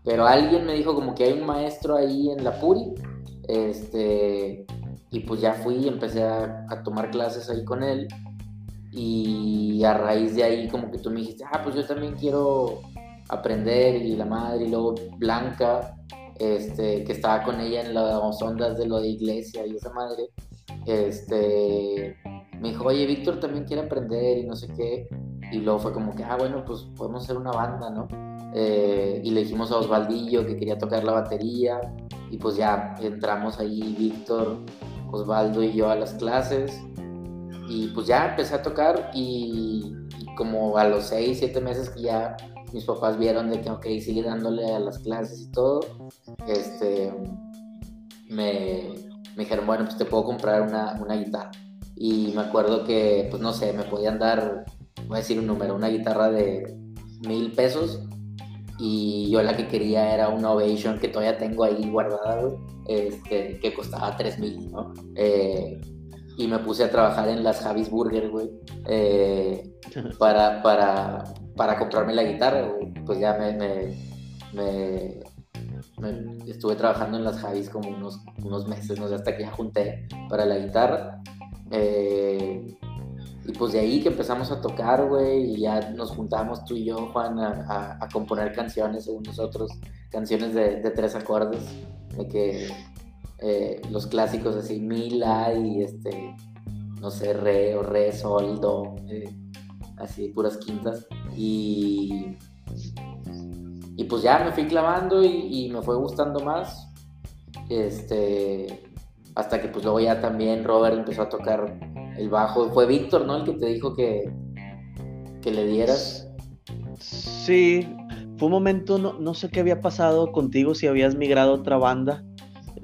Speaker 3: pero alguien me dijo como que hay un maestro ahí en la Puri, este, y pues ya fui y empecé a, tomar clases ahí con él y a raíz de ahí como que tú me dijiste, ah, pues yo también quiero aprender y la madre y luego Blanca, este, que estaba con ella en las ondas de lo de iglesia y esa madre, este, me dijo, oye, Víctor también quiere aprender y no sé qué, y luego fue como que, ah, bueno, pues podemos hacer una banda, ¿no? Eh, y le dijimos a Osvaldillo que quería tocar la batería, y pues ya entramos ahí Víctor, Osvaldo y yo a las clases, y pues ya empecé a tocar y, como a los 6, 7 meses que ya mis papás vieron de que, ok, sigue dándole a las clases y todo, este, me, me dijeron, bueno, pues te puedo comprar una, una, guitarra. Y me acuerdo que, pues no sé, me podían dar, voy a decir un número, una guitarra de mil pesos. Y yo la que quería era una Ovation que todavía tengo ahí guardada, este, que costaba tres mil, ¿no? Eh, y me puse a trabajar en las Javis Burger, güey, eh, para, para, para comprarme la guitarra. Pues ya me, me, me, estuve trabajando en las Javis como unos, unos meses, no sé, hasta que ya junté para la guitarra. Eh, y pues de ahí que empezamos a tocar, güey, y ya nos juntamos tú y yo, Juan, a, a, componer canciones según nosotros, canciones de, tres acordes, de que eh, los clásicos así, Mila y este, no sé, Re o Re, Sol, Do, eh, así, puras quintas. Y, y pues ya me fui clavando y, me fue gustando más. Este, hasta que pues luego ya también Robert empezó a tocar el bajo. Fue Víctor, ¿no? El que te dijo que, que le dieras.
Speaker 1: Sí, fue un momento, no, no sé qué había pasado contigo, si habías migrado a otra banda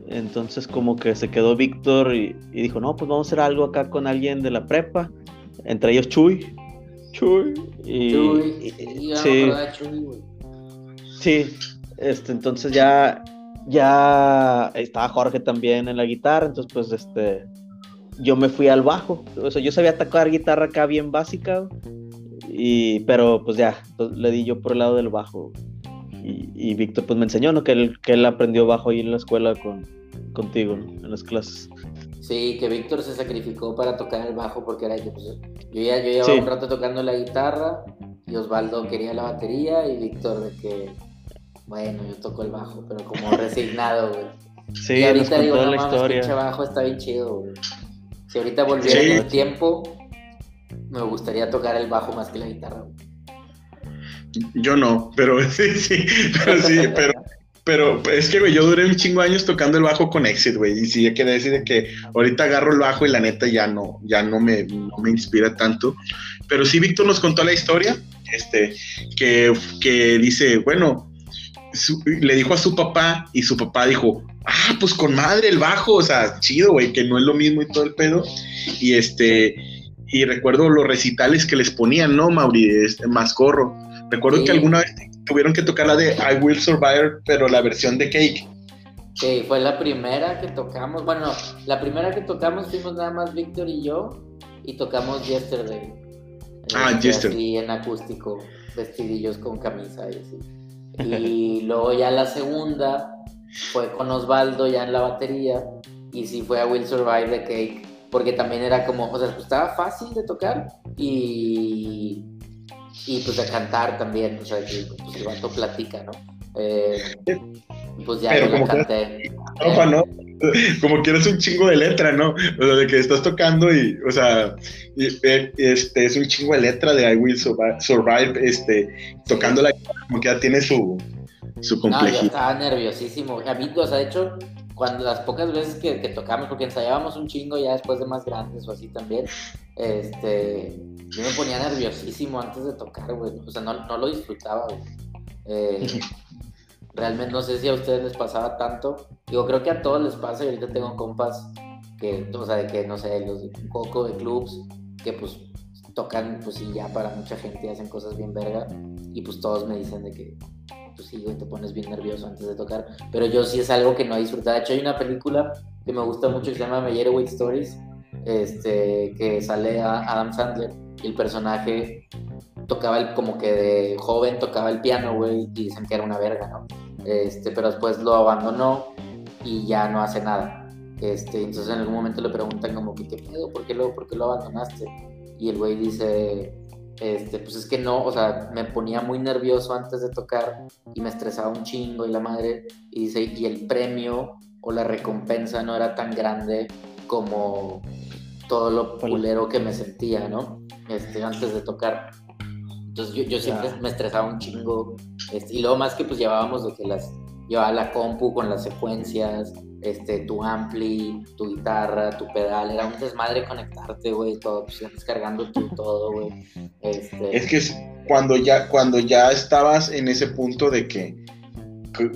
Speaker 1: entonces como que se quedó Víctor y, dijo, no, pues vamos a hacer algo acá con alguien de la prepa, entre ellos Chuy. Chuy. Y, Chuy. sí. sí, este, entonces ya, ya estaba Jorge también en la guitarra, entonces pues este, yo me fui al bajo, o sea, yo sabía tocar guitarra acá bien básica, y, pero pues ya, le di yo por el lado del bajo. Y, Víctor pues me enseñó, ¿no? Que él, que él aprendió bajo ahí en la escuela con, contigo en las clases.
Speaker 3: Sí, que Víctor se sacrificó para tocar el bajo porque era que pues, yo ya yo llevaba un rato tocando la guitarra y Osvaldo quería la batería y Víctor de que bueno, yo toco el bajo, pero como resignado, güey. Sí, y ahorita digo, no mames, pinche bajo está bien chido, güey. Si ahorita volviera el tiempo, me gustaría tocar el bajo más que la guitarra.
Speaker 2: Yo no, pero sí, sí, pero sí, pero pero es que, güey, yo duré un chingo de años tocando el bajo con Exit, güey. Y sí, hay que decir que ahorita agarro el bajo y la neta ya no, ya no me, no me inspira tanto. Pero sí, Víctor nos contó la historia, este, que, que dice, bueno, le dijo a su papá y su papá dijo, ah, pues con madre el bajo, o sea, chido, güey, que no es lo mismo y todo el pedo. Y este, y recuerdo los recitales que les ponían, ¿no, Mauri? Este, Mascorro. Recuerdo que alguna vez tuvieron que tocar la de I Will Survive, pero la versión de Cake.
Speaker 3: Sí, fue la primera que tocamos. Bueno, la primera que tocamos fuimos nada más Víctor y yo y tocamos Yesterday.
Speaker 2: Ah,
Speaker 3: este, Yesterday. en acústico, vestidillos con camisa y así. Y luego ya la segunda fue con Osvaldo ya en la batería y sí fue a Will Survive de Cake porque también era como, o sea, pues estaba fácil de tocar y y pues de cantar también, o sea, que pues, el vato platica, ¿no? Eh, pues ya yo canté.
Speaker 2: No, no, como que eres un chingo de letra, ¿no? O sea, de que estás tocando y, o sea, eh, este es un chingo de letra de I Will Survive, este, tocando la como que ya tiene su, su complejidad. No, yo
Speaker 3: estaba nerviosísimo. A mí, o sea, de hecho, cuando las pocas veces que, tocamos, porque ensayábamos un chingo ya después de más grandes o así también, este, yo me ponía nerviosísimo antes de tocar, güey. O sea, no, no lo disfrutaba, güey. Eh, realmente no sé si a ustedes les pasaba tanto. Digo, creo que a todos les pasa y ahorita tengo compas que, o sea, de que, no sé, los un poco de clubs, que pues tocan, pues sí, ya para mucha gente hacen cosas bien verga. Y pues todos me dicen de que, pues sí, güey, te pones bien nervioso antes de tocar. Pero yo sí es algo que no he disfrutado. De hecho, hay una película que me gusta mucho que se llama Wait Stories, este, que sale a Adam Sandler y el personaje tocaba el, como que de joven tocaba el piano, güey, y dicen que era una verga, ¿no? Este, pero después lo abandonó y ya no hace nada. Este, entonces en algún momento le preguntan como que, ¿qué pedo? ¿Por qué lo, por qué lo abandonaste? Y el güey dice, este, pues es que no, o sea, me ponía muy nervioso antes de tocar y me estresaba un chingo y la madre, y dice, y el premio o la recompensa no era tan grande como todo lo pulero que me sentía, ¿no? Este, antes de tocar. Entonces yo, yo siempre me estresaba un chingo. Este, y luego más que pues llevábamos lo que las, llevaba la compu con las secuencias, este, tu ampli, tu guitarra, tu pedal, era un desmadre conectarte, güey, todo, pues descargando tú todo, güey. Este...
Speaker 2: Es que cuando ya, cuando ya estabas en ese punto de que,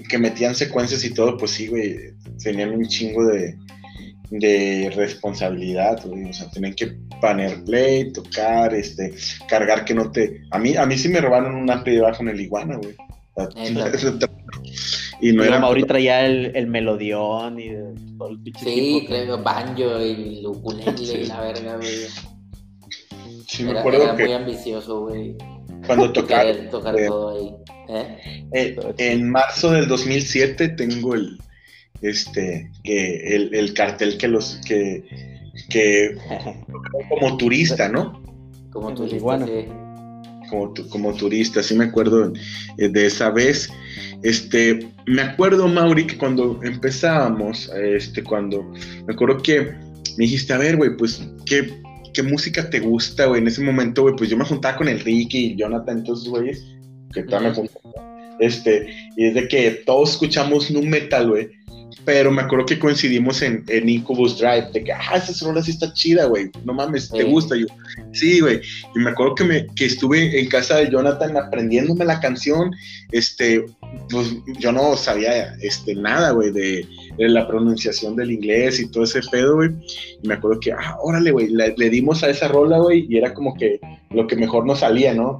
Speaker 2: que, metían secuencias y todo, pues sí, güey, tenían un chingo de, de responsabilidad, güey, o sea, tenían que poner play, tocar, este, cargar que no te... A mí, a mí sí me robaron un ampli debajo en el iguana, güey.
Speaker 1: Y no era. Mauri traía el, el melodión y
Speaker 3: todo el Sí, creo, banjo y el ukulele y la verga, güey.
Speaker 2: Sí, me era, acuerdo
Speaker 3: era muy ambicioso, güey.
Speaker 2: Cuando tocaba.
Speaker 3: tocar eh, todo ahí.
Speaker 2: ¿Eh? Eh, en marzo del 2007 tengo el este que el, el cartel que los que que como turista, ¿no?
Speaker 3: Como turista, sí.
Speaker 2: Como, como turista, sí me acuerdo de esa vez. Este, me acuerdo, Mauri, que cuando empezábamos, este, cuando, me acuerdo que me dijiste, a ver, güey, pues, ¿qué, ¿qué música te gusta, güey? En ese momento, güey, pues yo me juntaba con el Ricky y Jonathan, todos güeyes, que todavía me este, y es de que todos escuchamos nu metal, güey, pero me acuerdo que coincidimos en, en Incubus Drive, de que, ah, esa rola sí está chida, güey, no mames, ¿te gusta? yo, sí, güey, y me acuerdo que, me, que estuve en casa de Jonathan aprendiéndome la canción, este, pues yo no sabía este, nada, güey, de, la pronunciación del inglés y todo ese pedo, güey, y me acuerdo que, ah, órale, güey, le, le dimos a esa rola, güey, y era como que lo que mejor nos salía, ¿no?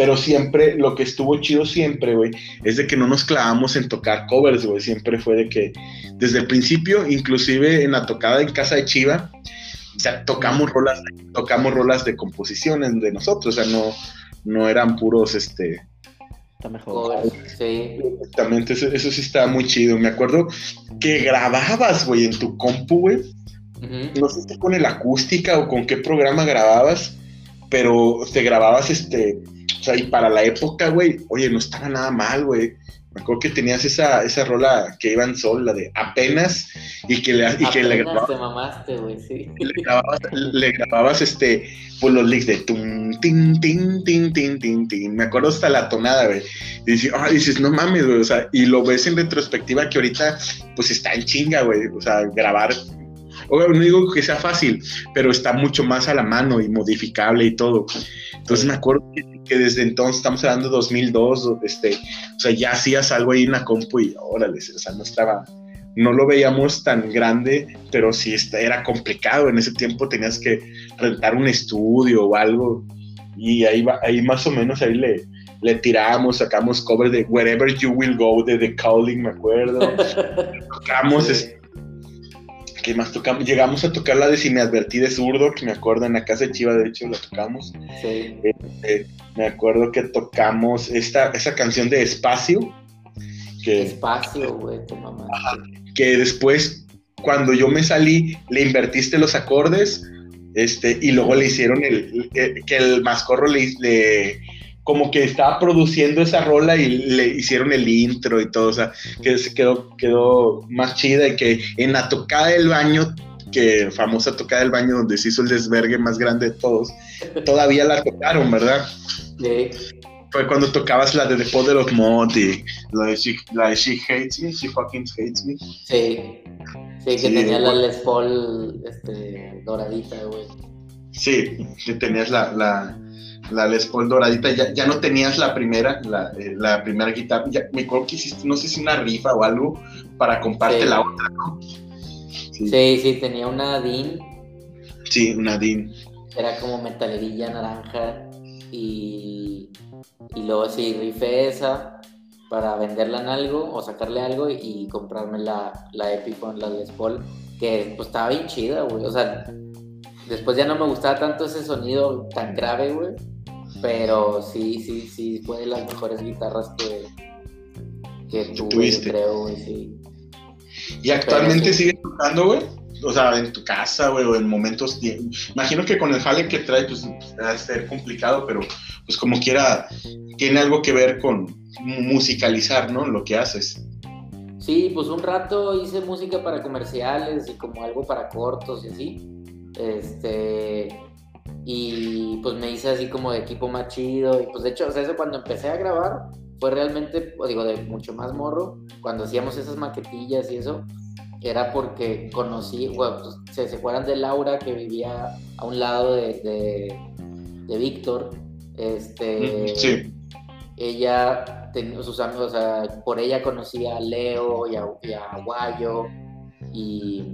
Speaker 2: Pero siempre, lo que estuvo chido siempre, güey, es de que no nos clavamos en tocar covers, güey, siempre fue de que desde el principio, inclusive en la tocada en casa de Chiva, o sea, tocamos rolas, tocamos rolas de composiciones de nosotros, o sea, no, no eran puros, este...
Speaker 1: Está mejor.
Speaker 3: Sí.
Speaker 2: Exactamente, eso, sí estaba muy chido. Me acuerdo que grababas, güey, en tu compu, güey. No sé si con el acústica o con qué programa grababas, pero te grababas, este, o sea, y para la época, güey, oye, no estaba nada mal, güey. Me acuerdo que tenías esa, esa rola que iba en sol, la de apenas, y que le, y que le
Speaker 3: grababas. Te mamaste, güey, sí.
Speaker 2: Le grababas, le grababas este, pues los licks de tum, tin, tin, tin, tin, tin, tin. Me acuerdo hasta la tonada, güey. Y dices, ah, dices, no mames, güey, o sea, y lo ves en retrospectiva que ahorita, pues está en chinga, güey. O sea, grabar no digo que sea fácil, pero está mucho más a la mano y modificable y todo. Entonces me acuerdo que, desde entonces, estamos hablando de 2002, este, o sea, ya hacías algo ahí en la compu y órale, o sea, no estaba, no lo veíamos tan grande, pero sí era complicado. En ese tiempo tenías que rentar un estudio o algo y ahí, ahí más o menos ahí le, le tiramos, sacamos cover de Wherever You Will Go de The Calling, me acuerdo. Tocamos, que más tocamos? Llegamos a tocar la de Si me advertí de zurdo, que me acuerdo en la casa de Chiva, de hecho la tocamos.
Speaker 3: Sí.
Speaker 2: Este, me acuerdo que tocamos esta, esa canción de Espacio. Que,
Speaker 3: Espacio, güey, tu mamá.
Speaker 2: Que después, cuando yo me salí, le invertiste los acordes, este, y luego le hicieron el, que el mascorro le, le como que estaba produciendo esa rola y le hicieron el intro y todo, o sea, que se quedó, quedó más chida y que en la tocada del baño, que famosa tocada del baño donde se hizo el desvergue más grande de todos, todavía la tocaron, ¿verdad?
Speaker 3: Sí.
Speaker 2: Fue cuando tocabas la de The de los Mod y la de, she, Hates Me, She Fucking Hates Me.
Speaker 3: Sí, sí, que tenía la Les Paul este, doradita, güey.
Speaker 2: Sí, que tenías la, la la Les Paul doradita, ya, ya no tenías la primera, la, eh, la primera guitarra, ya, me acuerdo que hiciste, no sé si una rifa o algo para comprarte la otra, ¿no?
Speaker 3: Sí. sí. tenía una DIN.
Speaker 2: Sí, una DIN.
Speaker 3: era como metalerilla naranja y, y luego sí, rifé esa para venderla en algo o sacarle algo y, comprarme la, la Epiphone, la Les Paul, que pues estaba bien chida, güey. O sea, después ya no me gustaba tanto ese sonido tan grave, güey. Pero sí, sí, sí, fue de las mejores guitarras que, que tuve, creo, güey, sí.
Speaker 2: ¿Y actualmente sigues tocando, güey? O sea, en tu casa, güey, o en momentos. Imagino que con el jale que trae, pues va a ser complicado, pero pues como quiera, tiene algo que ver con musicalizar, ¿no? Lo que haces.
Speaker 3: Sí, pues un rato hice música para comerciales y como algo para cortos y así. Este. Y pues me hice así como de equipo más chido. Y pues de hecho, o sea, eso cuando empecé a grabar fue realmente, digo, de mucho más morro. Cuando hacíamos esas maquetillas y eso, era porque conocí, bueno, pues, se, se fueran de Laura que vivía a un lado de, de, Víctor. Este. Sí. Ella, tenía sus amigos, o sea, por ella conocía a Leo y a, y a Guayo. Y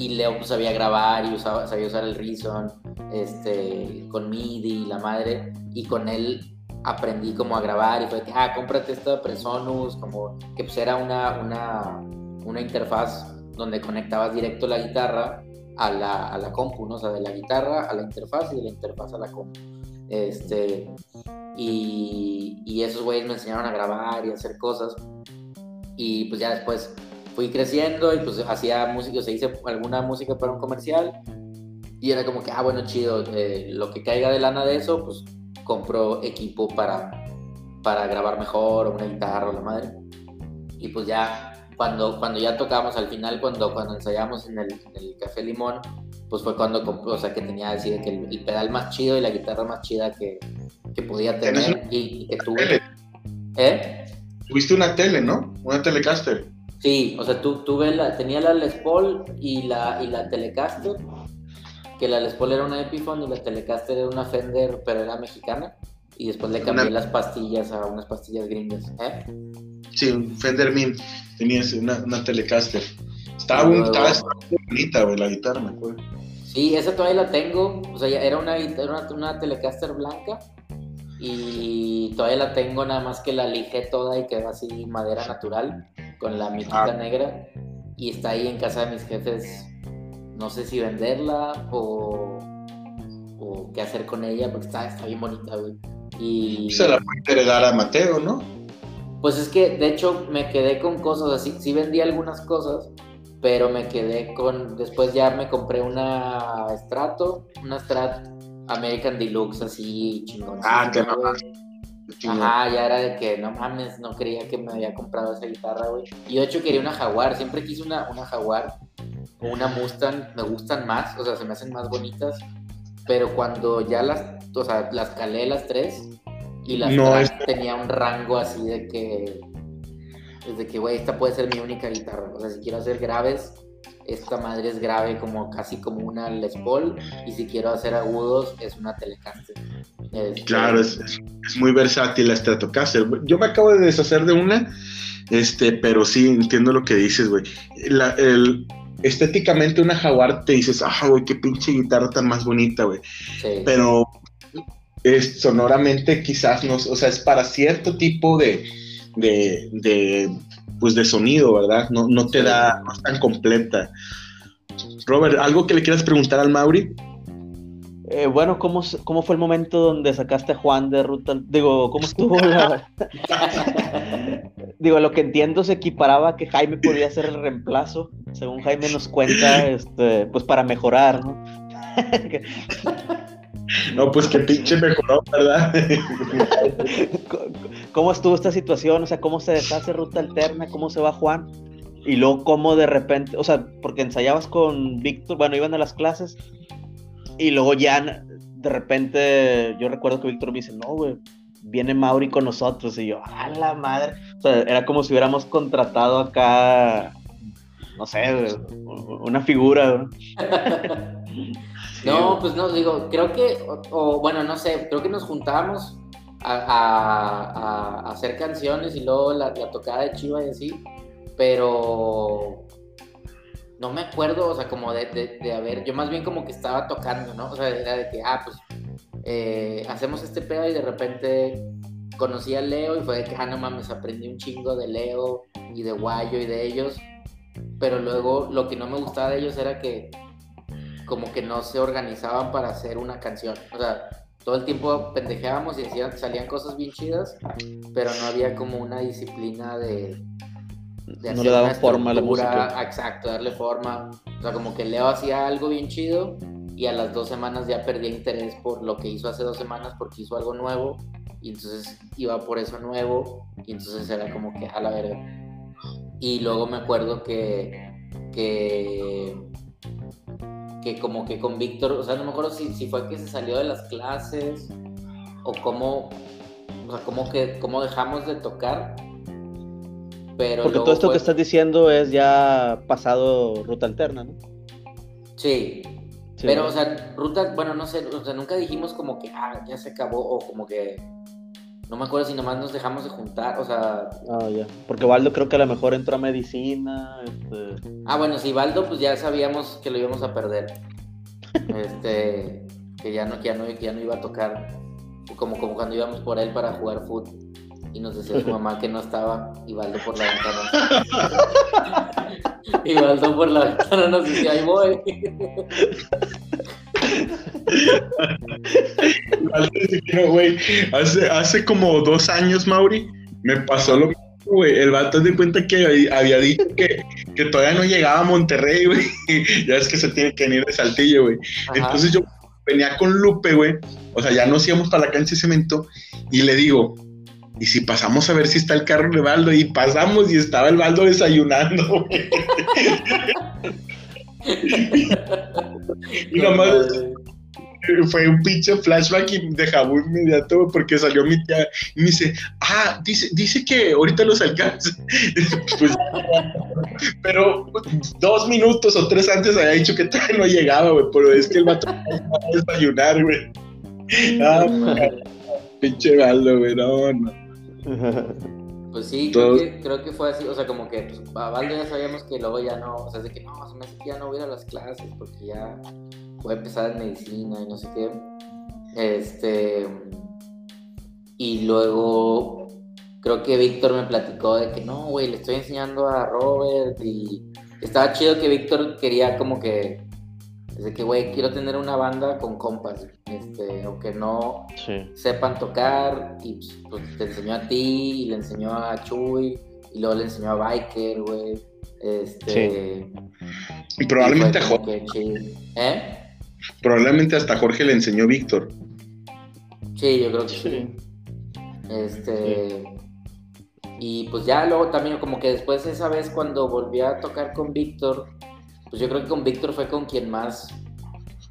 Speaker 3: y Leo pues, sabía grabar y usaba, sabía usar el Reason este, con MIDI y la madre, y con él aprendí como a grabar y fue que, ah, cómprate esta Presonus, como que pues era una, una, una interfaz donde conectabas directo la guitarra a la, a la compu, ¿no? O sea, de la guitarra a la interfaz y de la interfaz a la compu. Este, y, y esos güeyes me enseñaron a grabar y a hacer cosas. Y pues ya después fui creciendo y pues hacía música, o sea, hice alguna música para un comercial y era como que, ah, bueno, chido, eh, lo que caiga de lana de eso, pues compro equipo para, para grabar mejor o una guitarra o la madre. Y pues ya, cuando, cuando ya tocamos al final, cuando, cuando ensayamos en el, Café Limón, pues fue cuando compré, o sea, que tenía así que el, pedal más chido y la guitarra más chida que, que podía tener y, que tuve. ¿Eh?
Speaker 2: Tuviste una tele, ¿no? Una Telecaster.
Speaker 3: Sí, o sea, tú, tuve la, tenía la Les Paul y la, y la Telecaster, que la Les Paul era una Epiphone y la Telecaster era una Fender, pero era mexicana. Y después le cambié las pastillas a unas pastillas gringas. ¿eh?
Speaker 2: Sí, un Fender Min, tenías una, una Telecaster. Estaba, un, estaba, bonita, güey, la guitarra, me acuerdo.
Speaker 3: Sí, esa todavía la tengo. O sea, era una, era una, una Telecaster blanca y todavía la tengo, nada más que la lijé toda y quedó así madera natural con la miquita ah. negra y está ahí en casa de mis jefes. No sé si venderla o, o qué hacer con ella porque está, está bien bonita, güey. Y...
Speaker 2: Se la puede heredar a Mateo, ¿no?
Speaker 3: Pues es que de hecho me quedé con cosas así, sí vendí algunas cosas, pero me quedé con, después ya me compré una Strato, una Strat American Deluxe así chingón.
Speaker 2: Ah, que no.
Speaker 3: Ajá, ya era de que no mames, no creía que me había comprado esa guitarra, güey. Y de hecho quería una Jaguar, siempre quise una, una Jaguar o una Mustang, me gustan más, o sea, se me hacen más bonitas. Pero cuando ya las, o sea, las calé las tres y las no, tenía un rango así de que, desde que, güey, esta puede ser mi única guitarra. O sea, si quiero hacer graves, esta madre es grave como casi como una Les Paul y si quiero hacer agudos es una Telecaster.
Speaker 2: Este, claro, es, muy versátil la Stratocaster. Yo me acabo de deshacer de una, este, pero sí entiendo lo que dices, güey. estéticamente una Jaguar te dices, ah, güey, qué pinche guitarra tan más bonita, güey. Pero es, sonoramente quizás no, o sea, es para cierto tipo de, de pues de sonido, ¿verdad? No, no te da, no es tan completa. Robert, ¿algo que le quieras preguntar al Mauri?
Speaker 1: Eh, bueno, ¿cómo, ¿cómo fue el momento donde sacaste a Juan de ruta? Digo, ¿cómo estuvo Digo, lo que entiendo se equiparaba que Jaime podía ser el reemplazo, según Jaime nos cuenta, este, pues para mejorar, ¿no?
Speaker 2: No, pues que pinche mejoró, ¿verdad?
Speaker 1: ¿Cómo estuvo esta situación? O sea, ¿cómo se deshace ruta alterna? ¿Cómo se va Juan? Y luego, ¿cómo de repente? O sea, porque ensayabas con Víctor, bueno, iban a las clases, y luego ya de repente, yo recuerdo que Víctor me dice, no, güey, viene Mauri con nosotros. Y yo, a la madre. O sea, era como si hubiéramos contratado acá, no sé, una figura.
Speaker 3: No, pues no, digo, creo que, o, bueno, no sé, creo que nos juntábamos a, hacer canciones y luego la, tocada de Chiva y así, pero no me acuerdo, o sea, como de, de, de haber, yo más bien como que estaba tocando, ¿no? O sea, era de que, ah, pues, eh, hacemos este pedo y de repente conocí a Leo y fue de que, ah, no mames, aprendí un chingo de Leo y de Guayo y de ellos, pero luego lo que no me gustaba de ellos era que como que no se organizaban para hacer una canción, o sea, todo el tiempo pendejeábamos y decían, salían cosas bien chidas, pero no había como una disciplina de
Speaker 1: no le daban forma a la música.
Speaker 3: Exacto, darle forma. O sea, como que Leo hacía algo bien chido y a las dos semanas ya perdía interés por lo que hizo hace dos semanas porque hizo algo nuevo y entonces iba por eso nuevo y entonces era como que a la verga. Y luego me acuerdo que, que, que como que con Víctor, o sea, no me acuerdo si, si fue que se salió de las clases o cómo, o sea, cómo, que, cómo dejamos de tocar
Speaker 1: porque todo esto que estás diciendo es ya pasado ruta alterna, ¿no?
Speaker 3: Sí. pero, o sea, ruta, bueno, no sé, o sea, nunca dijimos como que, ah, ya se acabó, o como que, no me acuerdo si nomás nos dejamos de juntar, o sea...
Speaker 1: Ah, ya, porque Valdo creo que a lo mejor entró a medicina, este...
Speaker 3: Ah, bueno, sí, Valdo, pues ya sabíamos que lo íbamos a perder, este, que ya no, que ya no, ya no iba a tocar, como, como cuando íbamos por él para jugar fútbol y nos decía su mamá que no estaba y Baldo por la ventana. y Baldo por la ventana nos decía, ahí voy.
Speaker 2: güey, hace, hace como dos años, Mauri, me pasó lo mismo, güey. El vato de cuenta que había dicho que, que todavía no llegaba a Monterrey, güey. ya es que se tiene que venir de Saltillo, güey. Entonces yo venía con Lupe, güey. O sea, ya nos íbamos para la cancha de cemento y le digo, y si pasamos a ver si está el carro de Baldo, y pasamos y estaba el Baldo desayunando, y nomás fue un pinche flashback y de jabón inmediato porque salió mi tía y me dice, ah, dice, dice que ahorita los alcanza. Pues, pero dos minutos o tres antes había dicho que todavía no llegaba, güey, pero es que el vato a desayunar, güey. Ah, pinche Baldo, güey, no, no.
Speaker 3: Pues sí, creo que, fue así, o sea, como que pues, a Valdo ya sabíamos que luego ya no, o sea, de que no, se me hace que ya no voy a las clases porque ya voy a empezar en medicina y no sé qué. Este. Y luego creo que Víctor me platicó de que no, güey, le estoy enseñando a Robert y estaba chido que Víctor quería como que de que, güey, quiero tener una banda con compas, este, aunque no sepan tocar, y pues, te enseñó a ti, y le enseñó a Chuy, y luego le enseñó a Biker, güey. Este.
Speaker 2: Y probablemente a Jorge.
Speaker 3: ¿Eh?
Speaker 2: Probablemente hasta Jorge le enseñó Víctor.
Speaker 3: Sí, yo creo que sí. Este. Y pues ya luego también, como que después esa vez cuando volví a tocar con Víctor, pues yo creo que con Víctor fue con quien más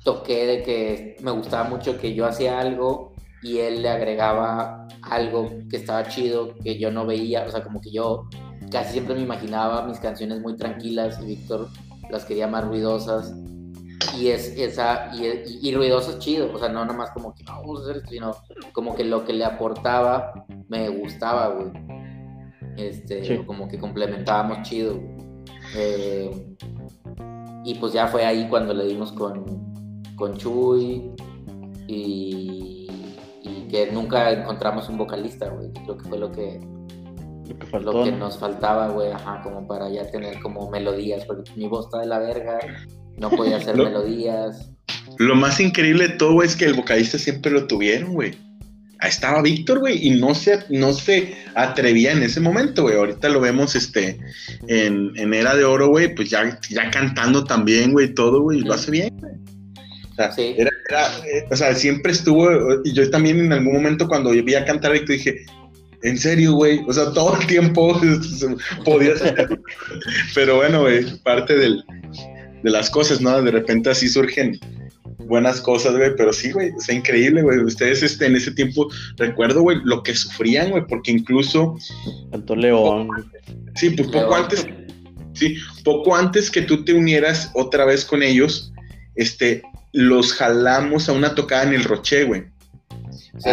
Speaker 3: toqué de que me gustaba mucho que yo hacía algo y él le agregaba algo que estaba chido, que yo no veía, o sea, como que yo casi siempre me imaginaba mis canciones muy tranquilas y Víctor las quería más ruidosas. Y es esa, y, y, ruidosas chido, o sea, no nomás como que vamos a hacer esto, sino como que lo que le aportaba me gustaba, güey. Este, como que complementábamos chido. Eh, y pues ya fue ahí cuando le dimos con, con Chuy y, que nunca encontramos un vocalista, güey. Creo que fue lo que, lo que, nos faltaba, güey, ajá, como para ya tener como melodías, porque mi voz está de la verga, no podía hacer melodías.
Speaker 2: Lo más increíble de todo es que el vocalista siempre lo tuvieron, güey estaba Víctor, güey, y no se, no se atrevía en ese momento, güey. Ahorita lo vemos este, en, en Era de Oro, güey, pues ya, ya cantando también, güey, todo, güey, y lo hace bien, güey. O sea, era, eh, o sea, siempre estuvo, y yo también en algún momento cuando vi a cantar Víctor dije, en serio, güey, o sea, todo el tiempo podía ser. Pero bueno, güey, parte del, de las cosas, ¿no? De repente así surgen buenas cosas, güey, pero sí, güey, es increíble, güey. Ustedes este, en ese tiempo, recuerdo, güey, lo que sufrían, güey, porque incluso...
Speaker 1: Tanto León.
Speaker 2: sí, pues poco antes, sí, poco antes que tú te unieras otra vez con ellos, este, los jalamos a una tocada en el Roche, güey. Sí.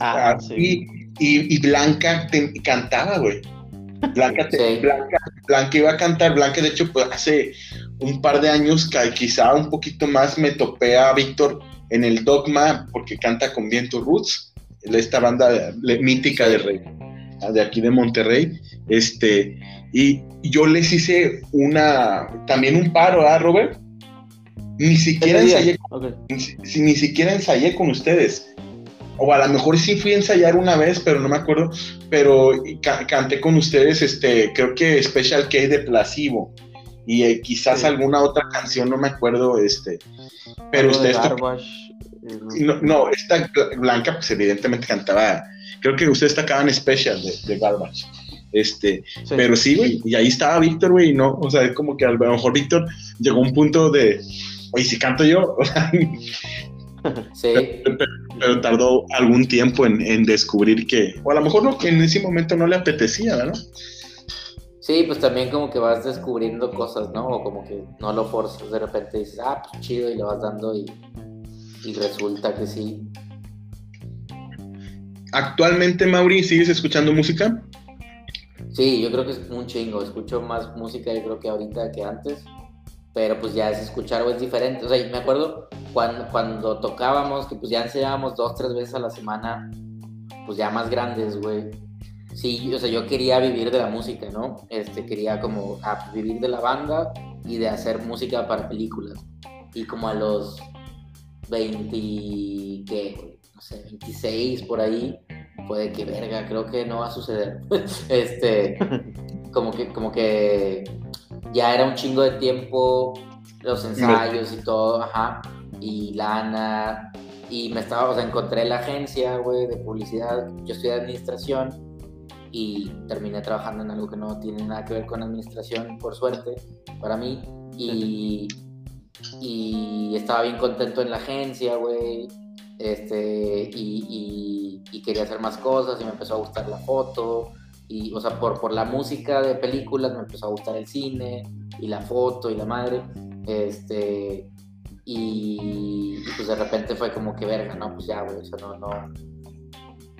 Speaker 2: Ah, sí. y, Blanca cantaba, güey. Blanca, Blanca, Blanca, iba a cantar, Blanca de hecho pues hace un par de años, quizá un poquito más, me topé a Víctor en el Dogma porque canta con Viento Roots, esta banda mítica de, Rey, de aquí de Monterrey. Este, y yo les hice una, también un paro, ¿ah, Robert? Ni siquiera ensayé, ni, siquiera ensayé con ustedes. O a lo mejor sí fui a ensayar una vez, pero no me acuerdo. Pero canté con ustedes, este, creo que Special K de Placebo. Y eh, quizás alguna otra canción, no me acuerdo, este. Pero ustedes. Eh, no, no, esta Blanca, pues evidentemente cantaba. Creo que ustedes tocaban Special de, de Garbage. Este, pero sí, güey, y ahí estaba Víctor, güey, no, o sea, es como que a lo mejor Víctor llegó a un punto de, oye, si canto yo,
Speaker 3: sí.
Speaker 2: Pero, tardó algún tiempo en, descubrir que, o a lo mejor no, que en ese momento no le apetecía, ¿no?
Speaker 3: Sí, pues también como que vas descubriendo cosas, ¿no? O como que no lo forzas, de repente dices, ah, pues chido, y le vas dando y, y resulta que sí.
Speaker 2: Actualmente, Mauri, ¿sigues escuchando música?
Speaker 3: Sí, yo creo que es un chingo. Escucho más música, yo creo que ahorita que antes. Pero pues ya es escuchar o es diferente. O sea, me acuerdo cuando, cuando tocábamos, que pues ya enseñábamos dos, tres veces a la semana, pues ya más grandes, güey. Sí, o sea, yo quería vivir de la música, ¿no? Este, quería como ah, vivir de la banda y de hacer música para películas. Y como a los 20, ¿qué? No sé, 26 por ahí, puede que verga, creo que no va a suceder. este, como que, como que ya era un chingo de tiempo, los ensayos y todo, ajá, y lana, y me estaba, o sea, encontré la agencia, güey, de publicidad, yo de administración y terminé trabajando en algo que no tiene nada que ver con administración, por suerte, para mí, y, y estaba bien contento en la agencia, güey, este, y, quería hacer más cosas y me empezó a gustar la foto, y, o sea, por, por la música de películas me empezó a gustar el cine y la foto y la madre, este, y, pues de repente fue como que verga, no, pues ya, güey, o sea, no, no,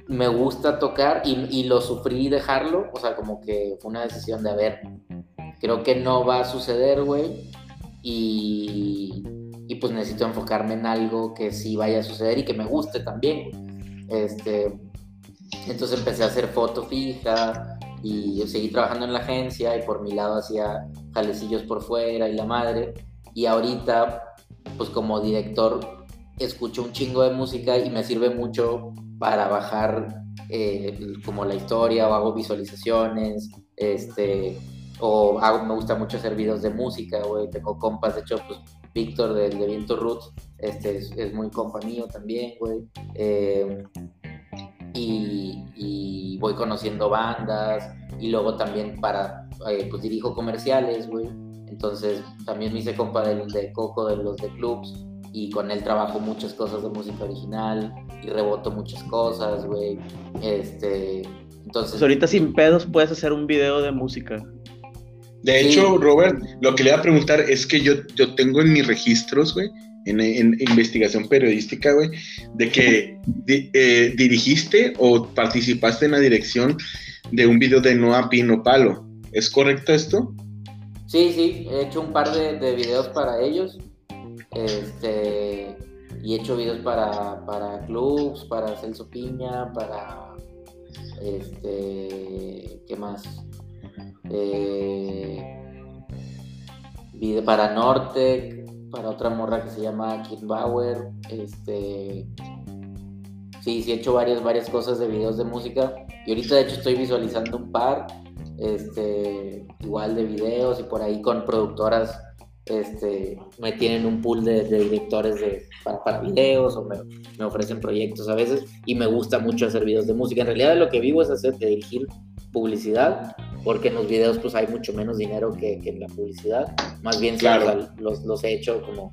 Speaker 3: me gusta tocar y, y lo sufrí dejarlo, o sea, como que fue una decisión de, a ver, creo que no va a suceder, güey, y y pues necesito enfocarme en algo que sí vaya a suceder y que me guste también. Este, entonces empecé a hacer foto fija y seguí trabajando en la agencia y por mi lado hacía jalecillos por fuera y la madre. Y ahorita, pues como director, escucho un chingo de música y me sirve mucho para bajar eh, como la historia o hago visualizaciones, este, o me gusta mucho hacer videos de música, güey, tengo compas, de hecho, pues Víctor del de Viento Roots, este, es, muy compa mío también, güey. Eh, y, voy conociendo bandas y luego también para, eh, pues dirijo comerciales, güey. Entonces también me hice compa del, de Coco, de los de clubs, y con él trabajo muchas cosas de música original y reboto muchas cosas, güey. Este, entonces... Pues
Speaker 1: ahorita sin pedos puedes hacer un video de música.
Speaker 2: De hecho, Robert, lo que le iba a preguntar es que yo, yo tengo en mis registros, güey, en, investigación periodística, güey, de que eh, dirigiste o participaste en la dirección de un video de Noah Pino Palo. ¿Es correcto esto?
Speaker 3: Sí, sí, he hecho un par de, videos para ellos. Este, y he hecho videos para, para clubs, para Celso Piña, para este, ¿qué más? eh, para Norte, para otra morra que se llama Kim Bauer, este sí, sí he hecho varias, varias cosas de videos de música y ahorita de hecho estoy visualizando un par, este, igual de videos y por ahí con productoras este, me tienen un pool de, directores de, para, videos o me, ofrecen proyectos a veces y me gusta mucho hacer videos de música. En realidad lo que vivo es hacer, dirigir publicidad porque en los videos pues hay mucho menos dinero que, en la publicidad. Más bien los, los, he hecho como,